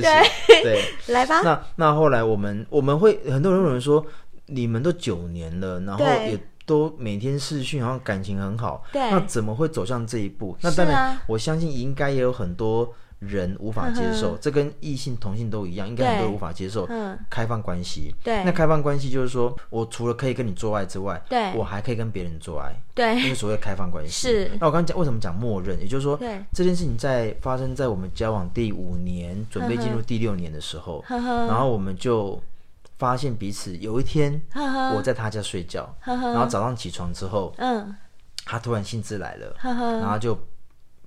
对，来吧。那那后来我们我们会很多人有人说。你们都九年了，然后也都每天视讯，然后感情很好，对，那怎么会走向这一步？那当然，我相信应该也有很多人无法接受，这跟异性同性都一样，应该很多人无法接受开放关系。对，那开放关系就是说我除了可以跟你做爱之外，对，我还可以跟别人做爱，对，就是所谓开放关系。是。那我刚刚讲为什么讲默认，也就是说，对，这件事情在发生在我们交往第五年，准备进入第六年的时候，然后我们就。发现彼此有一天，我在他家睡觉，然后早上起床之后，嗯，他突然兴致来了，然后就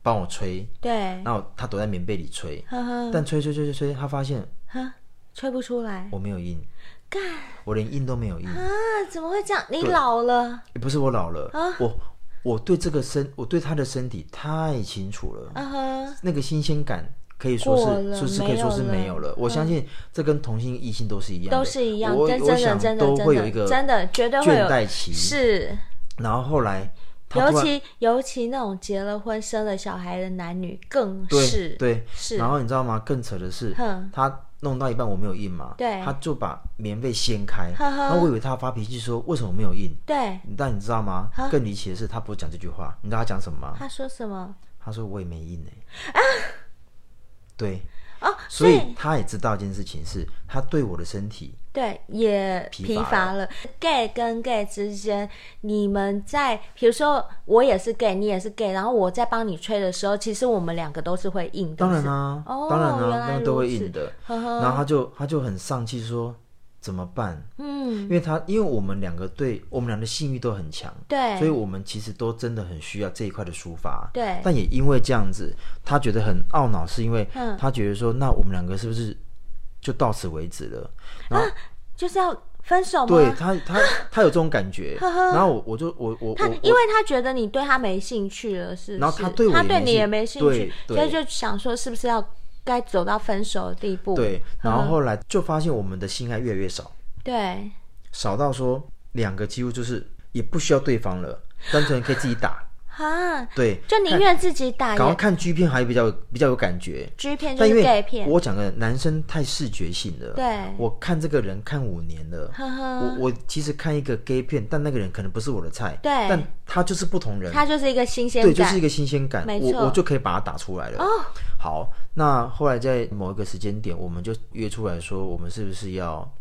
帮我吹，对，然后他躲在棉被里吹，但吹吹吹吹吹，他发现，吹不出来，我没有印，干，我连印都没有印啊，怎么会这样？你老了？不是我老了，我我对这个身，我对他的身体太清楚了，那个新鲜感可以说是，就是可以说是没有了。我相信这跟同性异性都是一样的，都是一样，我真的想真的都会有一个真的绝对会有倦怠期，是。然后后来，尤其尤其那种结了婚生了小孩的男女更是对，是。然后你知道吗？更扯的是，他。弄到一半我没有印嘛，对，他就把棉被掀开，然后我以为他发脾气说为什么没有印，对，但你知道吗？更离奇的是他不讲这句话，你知道他讲什么吗？他说什么？他说我也没印呢。啊，(laughs) 对。哦，所以他也知道一件事情是，他对我的身体对也疲乏了。gay 跟 gay 之间，你们在比如说我也是 gay，你也是 gay，然后我在帮你吹的时候，其实我们两个都是会硬的。当然啊，哦，当然啊，原来都会硬的。呵呵，然后他就他就很丧气说。怎么办？嗯，因为他，因为我们两个对我们俩的性欲都很强，对，所以我们其实都真的很需要这一块的抒发，对。但也因为这样子，他觉得很懊恼，是因为他觉得说，那我们两个是不是就到此为止了？然后、啊、就是要分手吗？对他，他他有这种感觉。(laughs) 然后我我就我我他，因为他觉得你对他没兴趣了，是，是？然后他对我他对你也没兴趣，所以就想说，是不是要该走到分手的地步？对。然后后来就发现我们的性爱越来越少。对，少到说两个几乎就是也不需要对方了，单纯可以自己打。哈，对，就宁愿自己打。然后看 G 片还比较比较有感觉，G 片就是 gay 片。我讲的男生太视觉性了，对，我看这个人看五年了，呵呵，我我其实看一个 gay 片，但那个人可能不是我的菜，对，但他就是不同人，他就是一个新鲜感，对，就是一个新鲜感，没错，我我就可以把它打出来了。哦，好，那后来在某一个时间点，我们就约出来说，我们是不是要？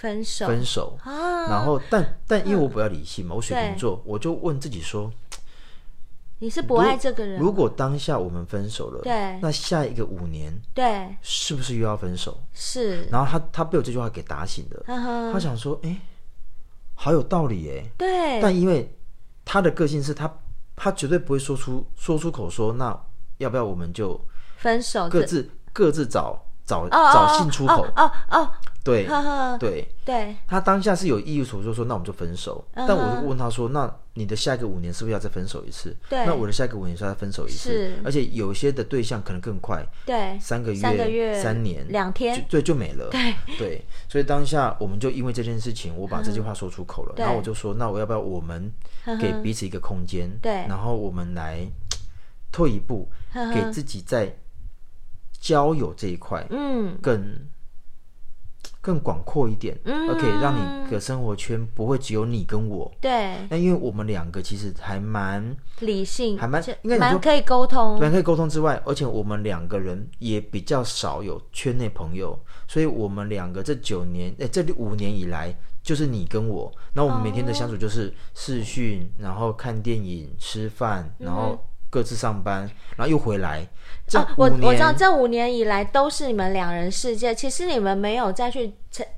分手，分手，啊、然后但但因为我比较理性嘛，嗯、我水瓶座，我就问自己说：你是不爱这个人？如果当下我们分手了，对，那下一个五年，对，是不是又要分手？是。然后他他被我这句话给打醒了，呵呵他想说：哎，好有道理哎。对。但因为他的个性是他他绝对不会说出说出口说，那要不要我们就分手？各自各自找找找性出口。哦哦。对，对，对，他当下是有意所说说，那我们就分手。Uh. 但我就问他说，那你的下一个五年是不是要再分手一次？对，那我的下一个五年是要再分手一次。是，而且有些的对象可能更快，对，三个月、三个月、三年、两天，对，就没了。对，对，所以当下我们就因为这件事情，我把这句话说出口了。对然后我就说，那我要不要我们给彼此一个空间？对，然后我们来退一步，给自己在交友这一块，嗯，更。更广阔一点，嗯，OK，让你的生活圈不会只有你跟我。对，那因为我们两个其实还蛮理性，还蛮应该蛮可以沟通，蛮可以沟通之外，而且我们两个人也比较少有圈内朋友，所以我们两个这九年，哎，这五年以来就是你跟我，那我们每天的相处就是视讯，哦、然后看电影、吃饭，然后。各自上班，然后又回来。哦，我我知道，这五年以来都是你们两人世界。其实你们没有再去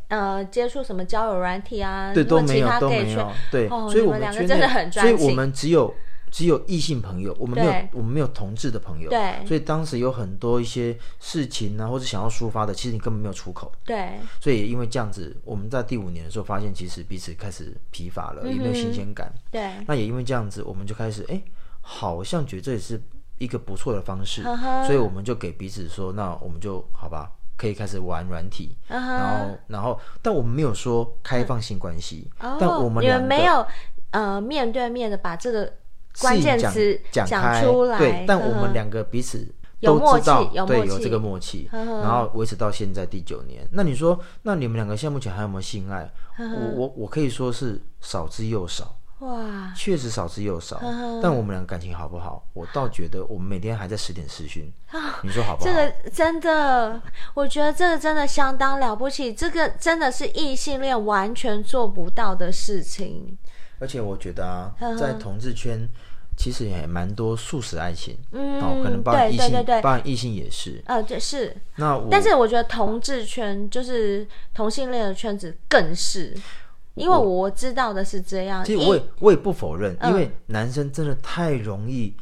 呃接触什么交友软体啊，对，都没有，都没有。对，哦、所以我们两个真的很专情。所以我们只有只有异性朋友，我们没有我们没有同志的朋友。对，所以当时有很多一些事情啊，或者想要抒发的，其实你根本没有出口。对，所以也因为这样子，我们在第五年的时候发现，其实彼此开始疲乏了，也没有新鲜感。对，那也因为这样子，我们就开始哎。好像觉得这也是一个不错的方式，uh. 所以我们就给彼此说，那我们就好吧，可以开始玩软体，uh. 然后，然后，但我们没有说开放性关系，uh. 但我们两个没有呃面对面的把这个关键词讲，讲出来，对，但我们两个彼此都知道，对，有这个默契，uh. 然后维持到现在第九年。那你说，那你们两个现在目前还有没有性爱？Uh. 我我我可以说是少之又少。哇，确实少之又少，呵呵，但我们俩感情好不好？我倒觉得我们每天还在十点视讯，啊、你说好不好？这个真的，我觉得这个真的相当了不起，这个真的是异性恋完全做不到的事情。而且我觉得啊，在同志圈其实也蛮多素食爱情，嗯，哦，可能包含异性，对对对对，包含异性也是，呃，对是。那我但是我觉得同志圈就是同性恋的圈子更是。因为我知道的是这样，其实我也我也不否认，因为男生真的太容易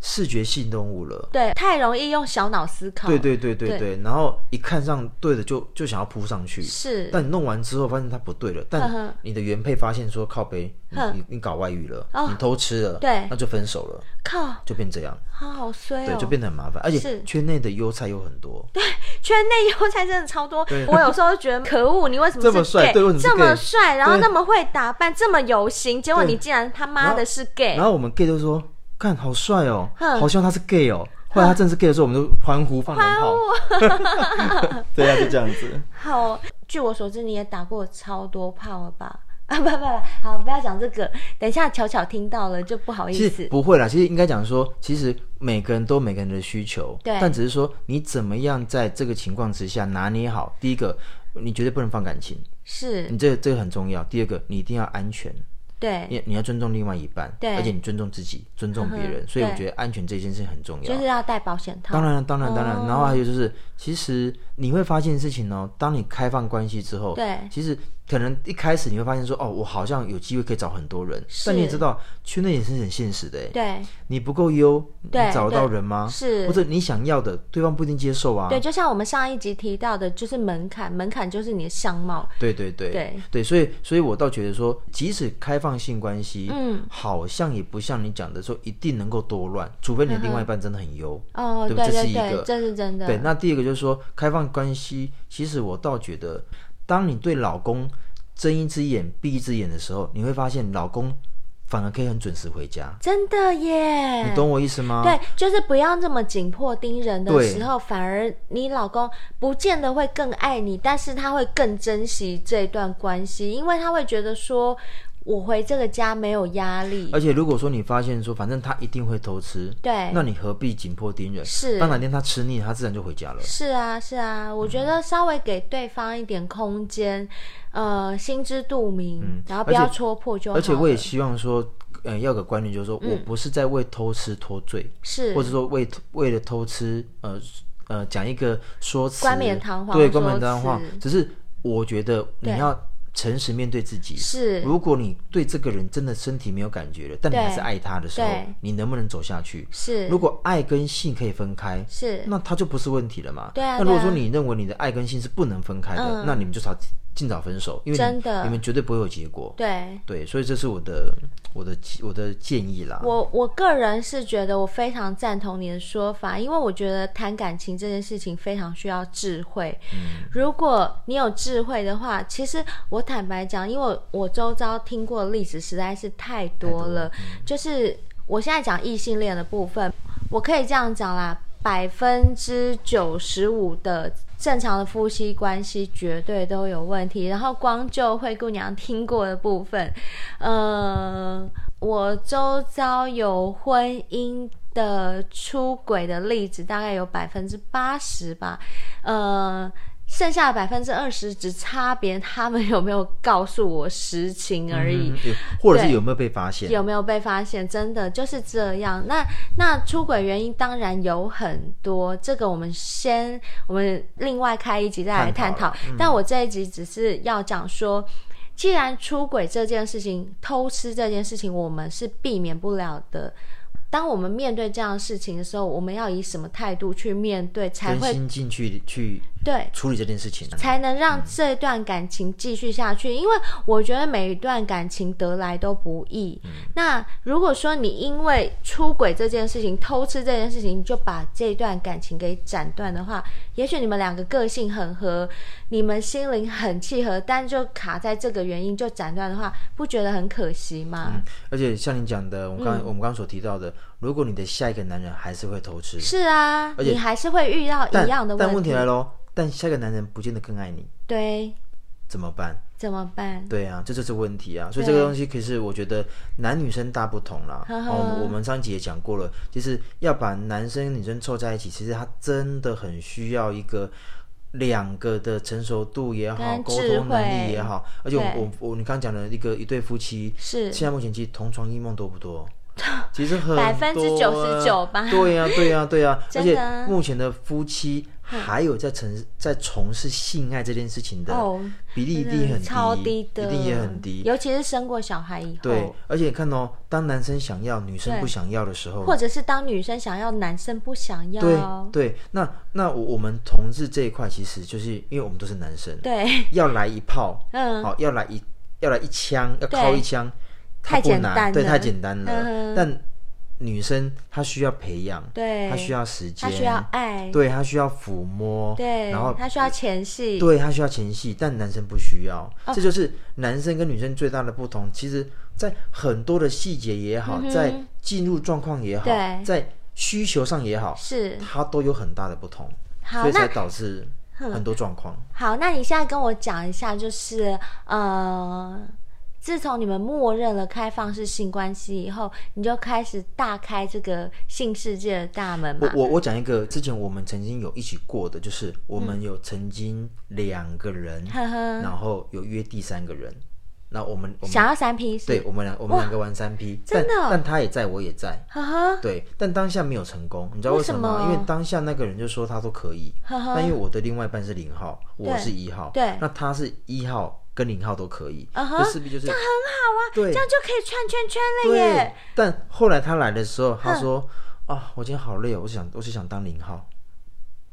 视觉性动物了，对，太容易用小脑思考，对对对对对，对。然后一看上对的就就想要扑上去，是，但你弄完之后发现它不对了，但你的原配发现说靠北，你你搞外遇了，哦、你偷吃了，对，那就分手了，靠，就变这样，好好衰哦，对，就变得很麻烦，而且圈内的优菜有很多，对，(laughs) 圈内优菜真的超多，我有时候觉得可恶，你为什么这么帅，对，这么帅，然后那么会打扮，这么有型，结果你竟然他妈的是 gay，然后我们 gay 都说。看好帅哦，好希望他是 gay 哦。后来他正式 gay 的时候，我们就欢呼放鞭炮。(laughs) 对啊，就这样子。(laughs) 好，据我所知，你也打过超多炮了吧？(laughs) 啊，不不不，好，不要讲这个。等一下巧巧听到了就不好意思。不会啦，其实应该讲说，其实每个人都有每个人的需求，对。但只是说你怎么样在这个情况之下拿捏好。第一个，你绝对不能放感情，是你这个这个很重要。第二个，你一定要安全。对，你你要尊重另外一半，对，而且你尊重自己，尊重别人，所以我觉得安全这件事很重要，就是要带保险套。当然，当然，当然。然后还有就是，其实你会发现事情哦，当你开放关系之后，对，其实可能一开始你会发现说，哦，我好像有机会可以找很多人，但你也知道，圈内也是很现实的，对，你不够优，你找得到人吗？是，或者你想要的，对方不一定接受啊。对，就像我们上一集提到的，就是门槛，门槛就是你的相貌。对对对对对，所以所以我倒觉得说，即使开放性关系。嗯，好像也不像你讲的说一定能够多乱，除非你的另外一半真的很优哦，对，这是一个，这是真的。对，那第二个就是说开放关系，其实我倒觉得，当你对老公睁一只眼闭一只眼的时候，你会发现老公反而可以很准时回家。真的耶，你懂我意思吗？对，就是不要这么紧迫盯人的时候，反而你老公不见得会更爱你，但是他会更珍惜这段关系，因为他会觉得说。我回这个家没有压力，而且如果说你发现说，反正他一定会偷吃，对，那你何必紧迫盯人？是，当哪天他吃腻，他自然就回家了。是啊，是啊，我觉得稍微给对方一点空间，嗯、呃，心知肚明，嗯、然后不要戳破就好。而且我也希望说，呃，要个观念就是说，嗯、我不是在为偷吃脱罪，是，或者说为为了偷吃，呃呃，讲一个说辞，冠冕堂皇，对，冠冕堂皇，只是我觉得你要。诚实面对自己是。如果你对这个人真的身体没有感觉了，但你还是爱他的时候，你能不能走下去？是。如果爱跟性可以分开，是，那他就不是问题了嘛？对啊。那如果说你认为你的爱跟性是不能分开的，那你们就朝尽早分手，因为真的你们绝对不会有结果。对对，所以这是我的我的我的建议啦。我我个人是觉得我非常赞同你的说法，因为我觉得谈感情这件事情非常需要智慧。嗯，如果你有智慧的话，其实我坦白讲，因为我周遭听过的例子实在是太多了。多嗯、就是我现在讲异性恋的部分，我可以这样讲啦，百分之九十五的。正常的夫妻关系绝对都有问题，然后光就灰姑娘听过的部分，呃，我周遭有婚姻的出轨的例子，大概有百分之八十吧，呃。剩下的百分之二十只差别他们有没有告诉我实情而已，嗯、或者是有没有被发现？有没有被发现？真的就是这样。那那出轨原因当然有很多，这个我们先我们另外开一集再来探讨。探讨嗯、但我这一集只是要讲说，既然出轨这件事情、偷吃这件事情，我们是避免不了的。当我们面对这样的事情的时候，我们要以什么态度去面对，才会进去去对处理这件事情，才能让这段感情继续下去。嗯、因为我觉得每一段感情得来都不易。嗯、那如果说你因为出轨这件事情、偷吃这件事情，就把这段感情给斩断的话，也许你们两个个性很合，你们心灵很契合，但就卡在这个原因就斩断的话，不觉得很可惜吗？嗯、而且像你讲的，我们刚、嗯、我们刚刚所提到的。如果你的下一个男人还是会偷吃，是啊，而且你还是会遇到一样的问题。但问题来喽，但下一个男人不见得更爱你，对，怎么办？怎么办？对啊，这就是问题啊。所以这个东西可是我觉得男女生大不同啦。然后呵、哦、我们上一集也讲过了，就是要把男生女生凑在一起，其实他真的很需要一个两个的成熟度也好，沟通能力也好。而且我我我你刚刚讲的一个一对夫妻，是现在目前其实同床异梦多不多？(laughs) 其实百分之九十九吧。对呀、啊，对呀、啊，(laughs) 对呀、啊。而且目前的夫妻还有在从在从事性爱这件事情的比例一定很低，超低的，一定也很低。尤其是生过小孩以后。对，而且看哦，当男生想要，女生不想要的时候，或者是当女生想要，男生不想要。对对，那那我我们同志这一块，其实就是因为我们都是男生，对，要来一炮，嗯，好，要来一要来一枪，要靠一枪，太简单了，对，太简单了，但。女生她需要培养，对，她需要时间，她需要爱，对，她需要抚摸，对，然后她需要前戏，对，她需要前戏，但男生不需要，哦、这就是男生跟女生最大的不同。其实，在很多的细节也好，嗯、在进入状况也好，在需求上也好，是它都有很大的不同，所以才导致很多状况。好，那你现在跟我讲一下，就是呃。自从你们默认了开放式性关系以后，你就开始大开这个性世界的大门嘛？我我我讲一个，之前我们曾经有一起过的，就是我们有曾经两个人，嗯、然后有约第三个人，那我们，我们想要三 P，对，我们两我们两个玩三 P，真的，但他也在我也在，呵呵对，但当下没有成功，你知道为什么吗？么？因为当下那个人就说他都可以，呵呵但因为我的另外一半是零号，我是一号，对，那他是一号。跟零号都可以，这势必就是这样很好啊，对，这样就可以串圈圈了耶。但后来他来的时候，他说：“啊，我今天好累哦，我想，我是想当零号。”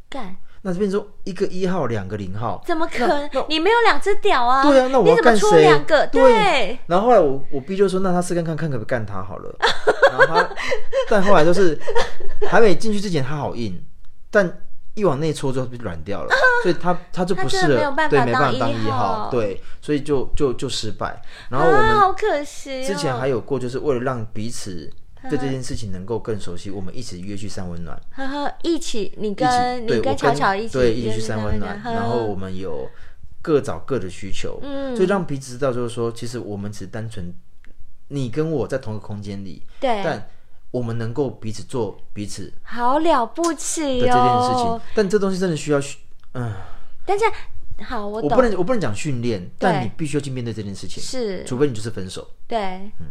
干，那这边说一个一号，两个零号，怎么可能？你没有两只屌啊？对啊，那我要干谁？两个对。然后后来我我 B 就说：“那他试看看看可不可以干他好了。(laughs) ”然后他，但后来就是还没进去之前，他好硬，但。一往内戳就软掉了，所以他他就不适合，对，没办法当一号，对，所以就就就失败。然后我们好可惜，之前还有过，就是为了让彼此对这件事情能够更熟悉，我们一起约去三温暖，呵呵，一起你跟你跟巧巧一起对一起去三温暖，然后我们有各找各的需求，嗯，所以让彼此知道就是说，其实我们只是单纯你跟我在同一个空间里，对，但。我们能够彼此做彼此，好了不起的这件事情，但这东西真的需要训，嗯。但是，好，我我不能我不能讲训练，但你必须要去面对这件事情，是，除非你就是分手。对，嗯。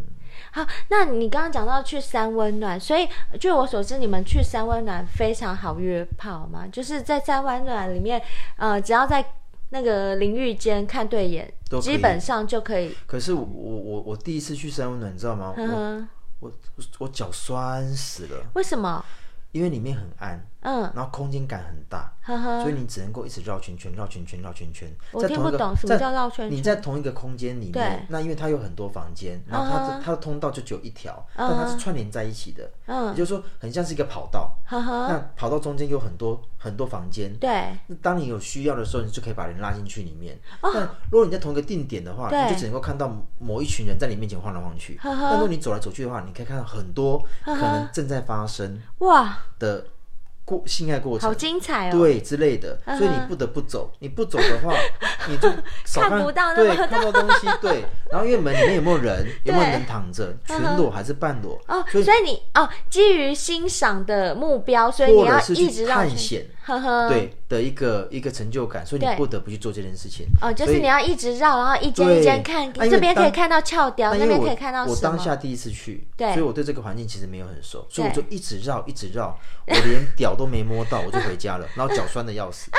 好，那你刚刚讲到去三温暖，所以据我所知，你们去三温暖非常好约炮嘛？就是在三温暖里面，呃，只要在那个淋浴间看对眼，基本上就可以。可是我我我第一次去三温暖，你知道吗？嗯。我我脚酸死了，为什么？因为里面很暗，嗯，然后空间感很大，呵呵，所以你只能够一直绕圈圈，绕圈圈，绕圈圈。我听不懂什么叫绕圈圈。你在同一个空间里面，那因为它有很多房间，然后它的它的通道就只有一条，但它是串联在一起的，嗯，也就是说很像是一个跑道。那跑道中间有很多很多房间，对。那当你有需要的时候，你就可以把人拉进去里面。但如果你在同一个定点的话，你就只能够看到某一群人在你面前晃来晃去。但如果你走来走去的话，你可以看到很多可能正在发生哇的。过性爱过程好精彩哦，对之类的，所以你不得不走。你不走的话，(laughs) 你就看不到那么多看到东西。对，然后因为门里面有没有人，有没有人 (laughs) 躺着，全裸还是半裸？哦，所以你哦，基于欣赏的目标，所以你要一直探险。呵呵，对的一个一个成就感，所以你不得不去做这件事情。哦，就是你要一直绕，然后一间一间看，这边可以看到翘雕，那边可以看到？我当下第一次去，对，所以我对这个环境其实没有很熟，所以我就一直绕，一直绕，我连 (laughs) 屌都没摸到，我就回家了，然后脚酸的要死。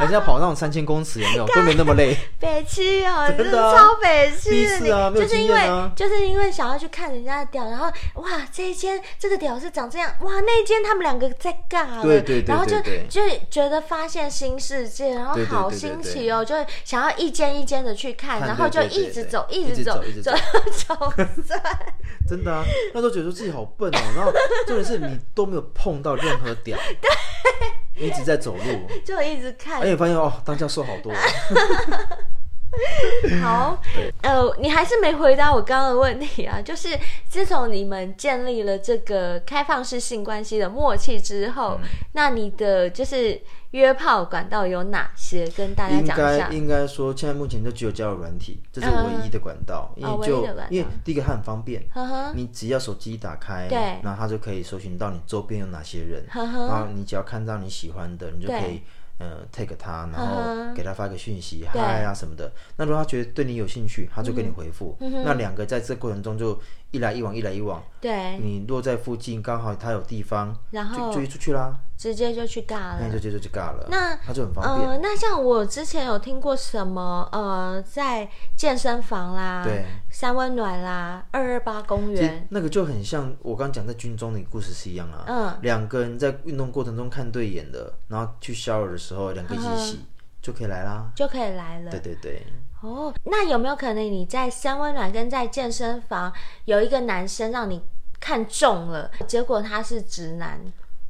人家跑那种三千公尺有没有？(laughs) 都没那么累。北七哦，真的超北七的，就是因为就是因为想要去看人家的屌，然后哇，这一间这个屌是长这样，哇，那一间他们两个在尬，对对对，然后就。就觉得发现新世界，然后好新奇哦，就想要一间一间的去看，然后就一直走，一直走，一直走，走在。(laughs) 真的啊，那时候觉得自己好笨哦，然后重点是你都没有碰到任何屌，(laughs) 对，一直在走路，(laughs) 就一直看，而且发现哦，当教授好多。(laughs) (laughs) 好，呃，你还是没回答我刚刚的问题啊。(laughs) 就是自从你们建立了这个开放式性关系的默契之后，嗯、那你的就是约炮管道有哪些？跟大家讲一下。应该应该说，现在目前就只有交友软体，这是唯一的管道。嗯、因为就、哦、因为第一个它很方便，呵呵你只要手机一打开，对，然后它就可以搜寻到你周边有哪些人，然后你只要看到你喜欢的，你就可以。呃，take 他，然后给他发个讯息，嗨啊什么的。那如果他觉得对你有兴趣，他就跟你回复。那两个在这过程中就一来一往，一来一往。对。你落在附近，刚好他有地方，然后就就出去啦。直接就去尬了，那就直接就去尬了。那他就很方便。呃，那像我之前有听过什么呃，在健身房啦，对，三温暖啦，二二八公园，那个就很像我刚刚讲在军中的故事是一样啊。嗯，两个人在运动过程中看对眼的，然后去 shower 的时候，两个一起洗、嗯、就可以来啦，就可以来了。对对对。哦，那有没有可能你在三温暖跟在健身房有一个男生让你看中了，结果他是直男，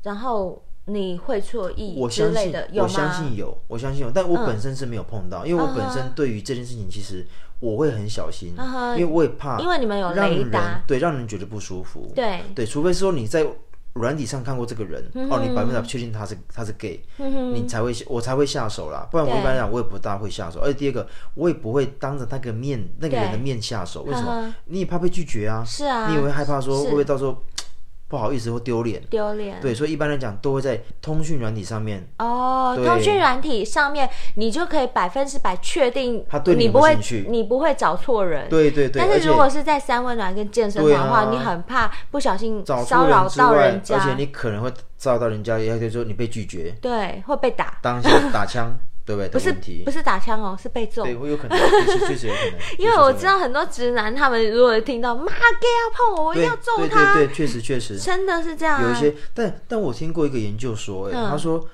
然后？你会错意之类的，我相信有，我相信有，但我本身是没有碰到，嗯、因为我本身对于这件事情，其实我会很小心，嗯、因为我也怕，因为你们有雷达，对，让人觉得不舒服，对，对，除非说你在软体上看过这个人，嗯、哦，你百分之百确定他是他是 gay，、嗯、你才会我才会下手啦，不然我一般来讲我也不大会下手，而且第二个我也不会当着那个面那个人的面下手，为什么？你也怕被拒绝啊，是啊，你也会害怕说会不会到时候。不好意思，会丢脸。丢脸。对，所以一般来讲都会在通讯软体上面。哦，通讯软体上面，你就可以百分之百确定他对你不会，你不会找错人。对对对。但是如果是在三温暖跟健身房的话，你很怕不小心骚扰到人家，而且你可能会骚扰到人家，也就是说你被拒绝。对，会被打。当下打枪。(laughs) 对不对？不是不是打枪哦，是被揍。对，会有可能，确实确实有可能。(laughs) 因为我知道很多直男，他们如果听到妈 gay 要碰我，我一定要揍他。对对对，确实确实，真的是这样。有一些，但但我听过一个研究说，哎，他说，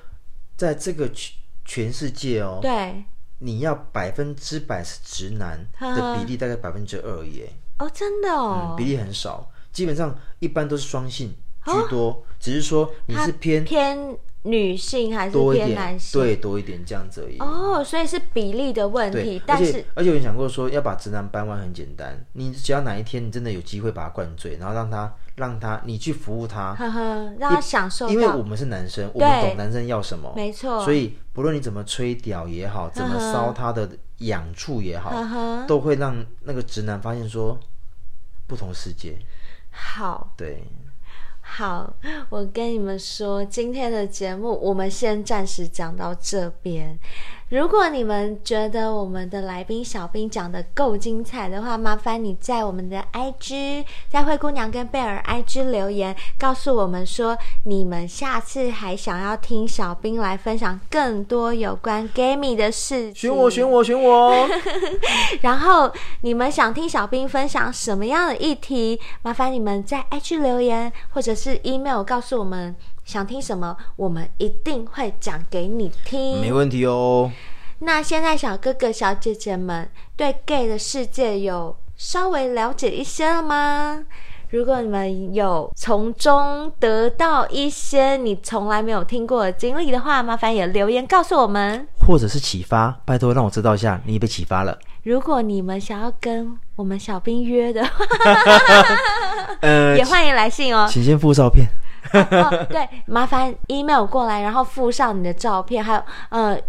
在这个全全世界哦，对，你要百分之百是直男的比例大概百分之二耶。哦，真的哦，比例很少，基本上一般都是双性居多，只是说你是偏偏。女性还是偏男性？对，多一点这样子而已。哦，所以是比例的问题。但是，而且我想过说，要把直男掰弯很简单。你只要哪一天你真的有机会把他灌醉，然后让他让他你去服务他，呵呵，让他享受。因为我们是男生，我们懂男生要什么，没错。所以不论你怎么吹屌也好，怎么骚他的痒处也好，呵呵，都会让那个直男发现说不同世界。好，对。好，我跟你们说，今天的节目我们先暂时讲到这边。如果你们觉得我们的来宾小兵讲的够精彩的话，麻烦你在我们的 IG，在灰姑娘跟贝尔 IG 留言，告诉我们说你们下次还想要听小兵来分享更多有关 Gamey 的事情。选我，选我，选我！(laughs) 然后你们想听小兵分享什么样的议题？麻烦你们在 IG 留言，或者是 email 告诉我们。想听什么，我们一定会讲给你听。没问题哦。那现在小哥哥小姐姐们对 gay 的世界有稍微了解一些了吗？如果你们有从中得到一些你从来没有听过的经历的话，麻烦也留言告诉我们，或者是启发，拜托让我知道一下你被启发了。如果你们想要跟我们小兵约的话，(laughs) 呃，(laughs) 也欢迎来信哦，请先附照片。(laughs) 哦，对，麻烦 email 过来，然后附上你的照片，还有呃。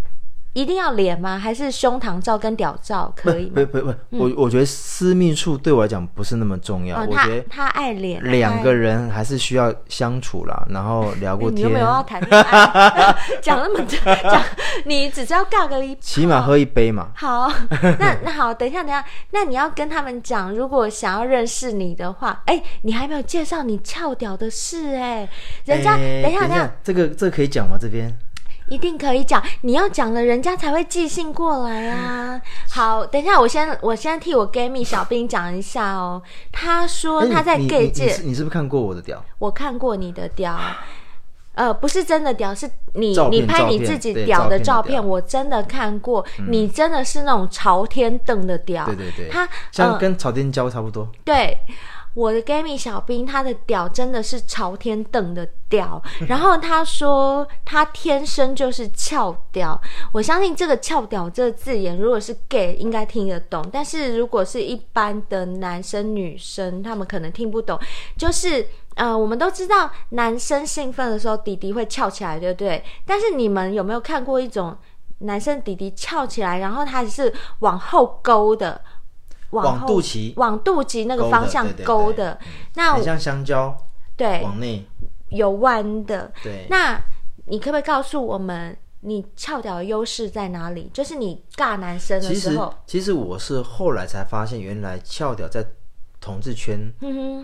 一定要脸吗？还是胸膛照跟屌照可以吗？不不不，嗯、我我觉得私密处对我来讲不是那么重要。哦、我觉得他爱脸，两个人还是需要相处啦，然后聊过天。你有没有要谈恋爱？(laughs) 讲那么多，讲你只知道尬个一，起码喝一杯嘛。好，那那好，等一下等一下，那你要跟他们讲，如果想要认识你的话，哎，你还没有介绍你翘屌的事哎，人家等一下等一下，这个这个可以讲吗？这边？一定可以讲，你要讲了，人家才会寄信过来啊。好，等一下，我先我先替我 Gamey 小兵讲一下哦。他说他在 gay 界，你是不是看过我的屌？我看过你的屌，呃，不是真的屌，是你你拍你自己屌的照片，我真的看过，你真的是那种朝天瞪的屌，对对对，他像跟朝天椒差不多，对。我的 Gamey 小兵，他的屌真的是朝天瞪的屌。然后他说他天生就是翘屌。我相信这个“翘屌”这个字眼，如果是 gay 应该听得懂，但是如果是一般的男生女生，他们可能听不懂。就是呃，我们都知道男生兴奋的时候，弟弟会翘起来，对不对？但是你们有没有看过一种男生弟弟翘起来，然后他是往后勾的？往肚脐，往肚脐那个方向勾的，那很像香蕉，对，往内有弯的，对。那你可不可以告诉我们，你翘屌的优势在哪里？就是你尬男生的时候。其实，其实我是后来才发现，原来翘屌在同志圈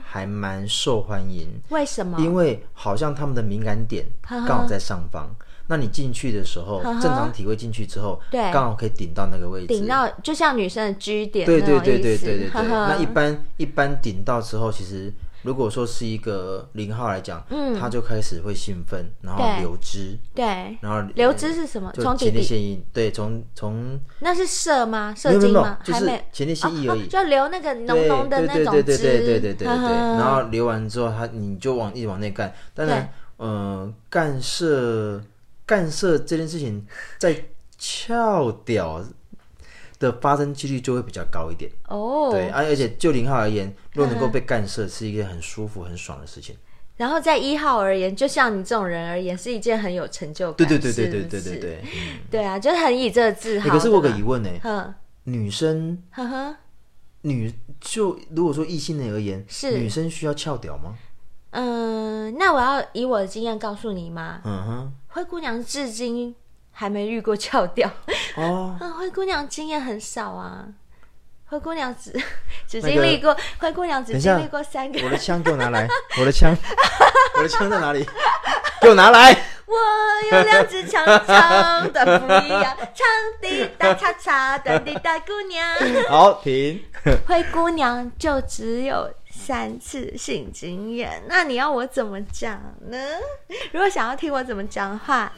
还蛮受欢迎。为什么？因为好像他们的敏感点刚好在上方。那你进去的时候，正常体位进去之后，对，刚好可以顶到那个位置，顶到就像女生的 G 点。对对对对对对对。那一般一般顶到之后，其实。如果说是一个零号来讲，嗯，他就开始会兴奋，然后流汁，对，然后流汁是什么？从前列腺液，对，从从那是射吗？射精吗？就是前列腺液而已，就流那个浓浓的那种汁，对对对对对对对。然后流完之后，他你就往一直往内干。当然，嗯，干射干涉这件事情在翘屌的发生几率就会比较高一点哦，oh. 对，而而且就零号而言，若能够被干涉，是一件很舒服、很爽的事情。然后在一号而言，就像你这种人而言，是一件很有成就感。对对对对对对对对，嗯、对啊，就是很以这个自豪、欸。可是我有个疑问呢、欸，呵女生，呵呵，女就如果说异性的而言，是女生需要翘屌吗？嗯，那我要以我的经验告诉你吗？嗯哼，灰姑娘至今。还没遇过翘掉哦，(laughs) 灰姑娘经验很少啊，灰姑娘只 (laughs) 只经历过，灰姑娘只经历过三个。我的枪给我拿来，我的枪，(laughs) 我的枪在哪里？给我拿来！我有两只长长的不一样，长的大叉叉，短的大姑娘。好，停。灰姑娘就只有三次性经验，那你要我怎么讲呢？(laughs) 如果想要听我怎么讲的话。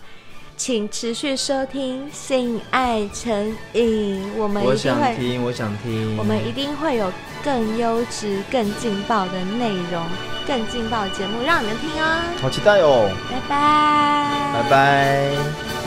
请持续收听《性爱成瘾》，我们一定会，我想听，我想听，我们一定会有更优质、更劲爆的内容，更劲爆的节目让你们听哦！好期待哦！拜拜，拜拜。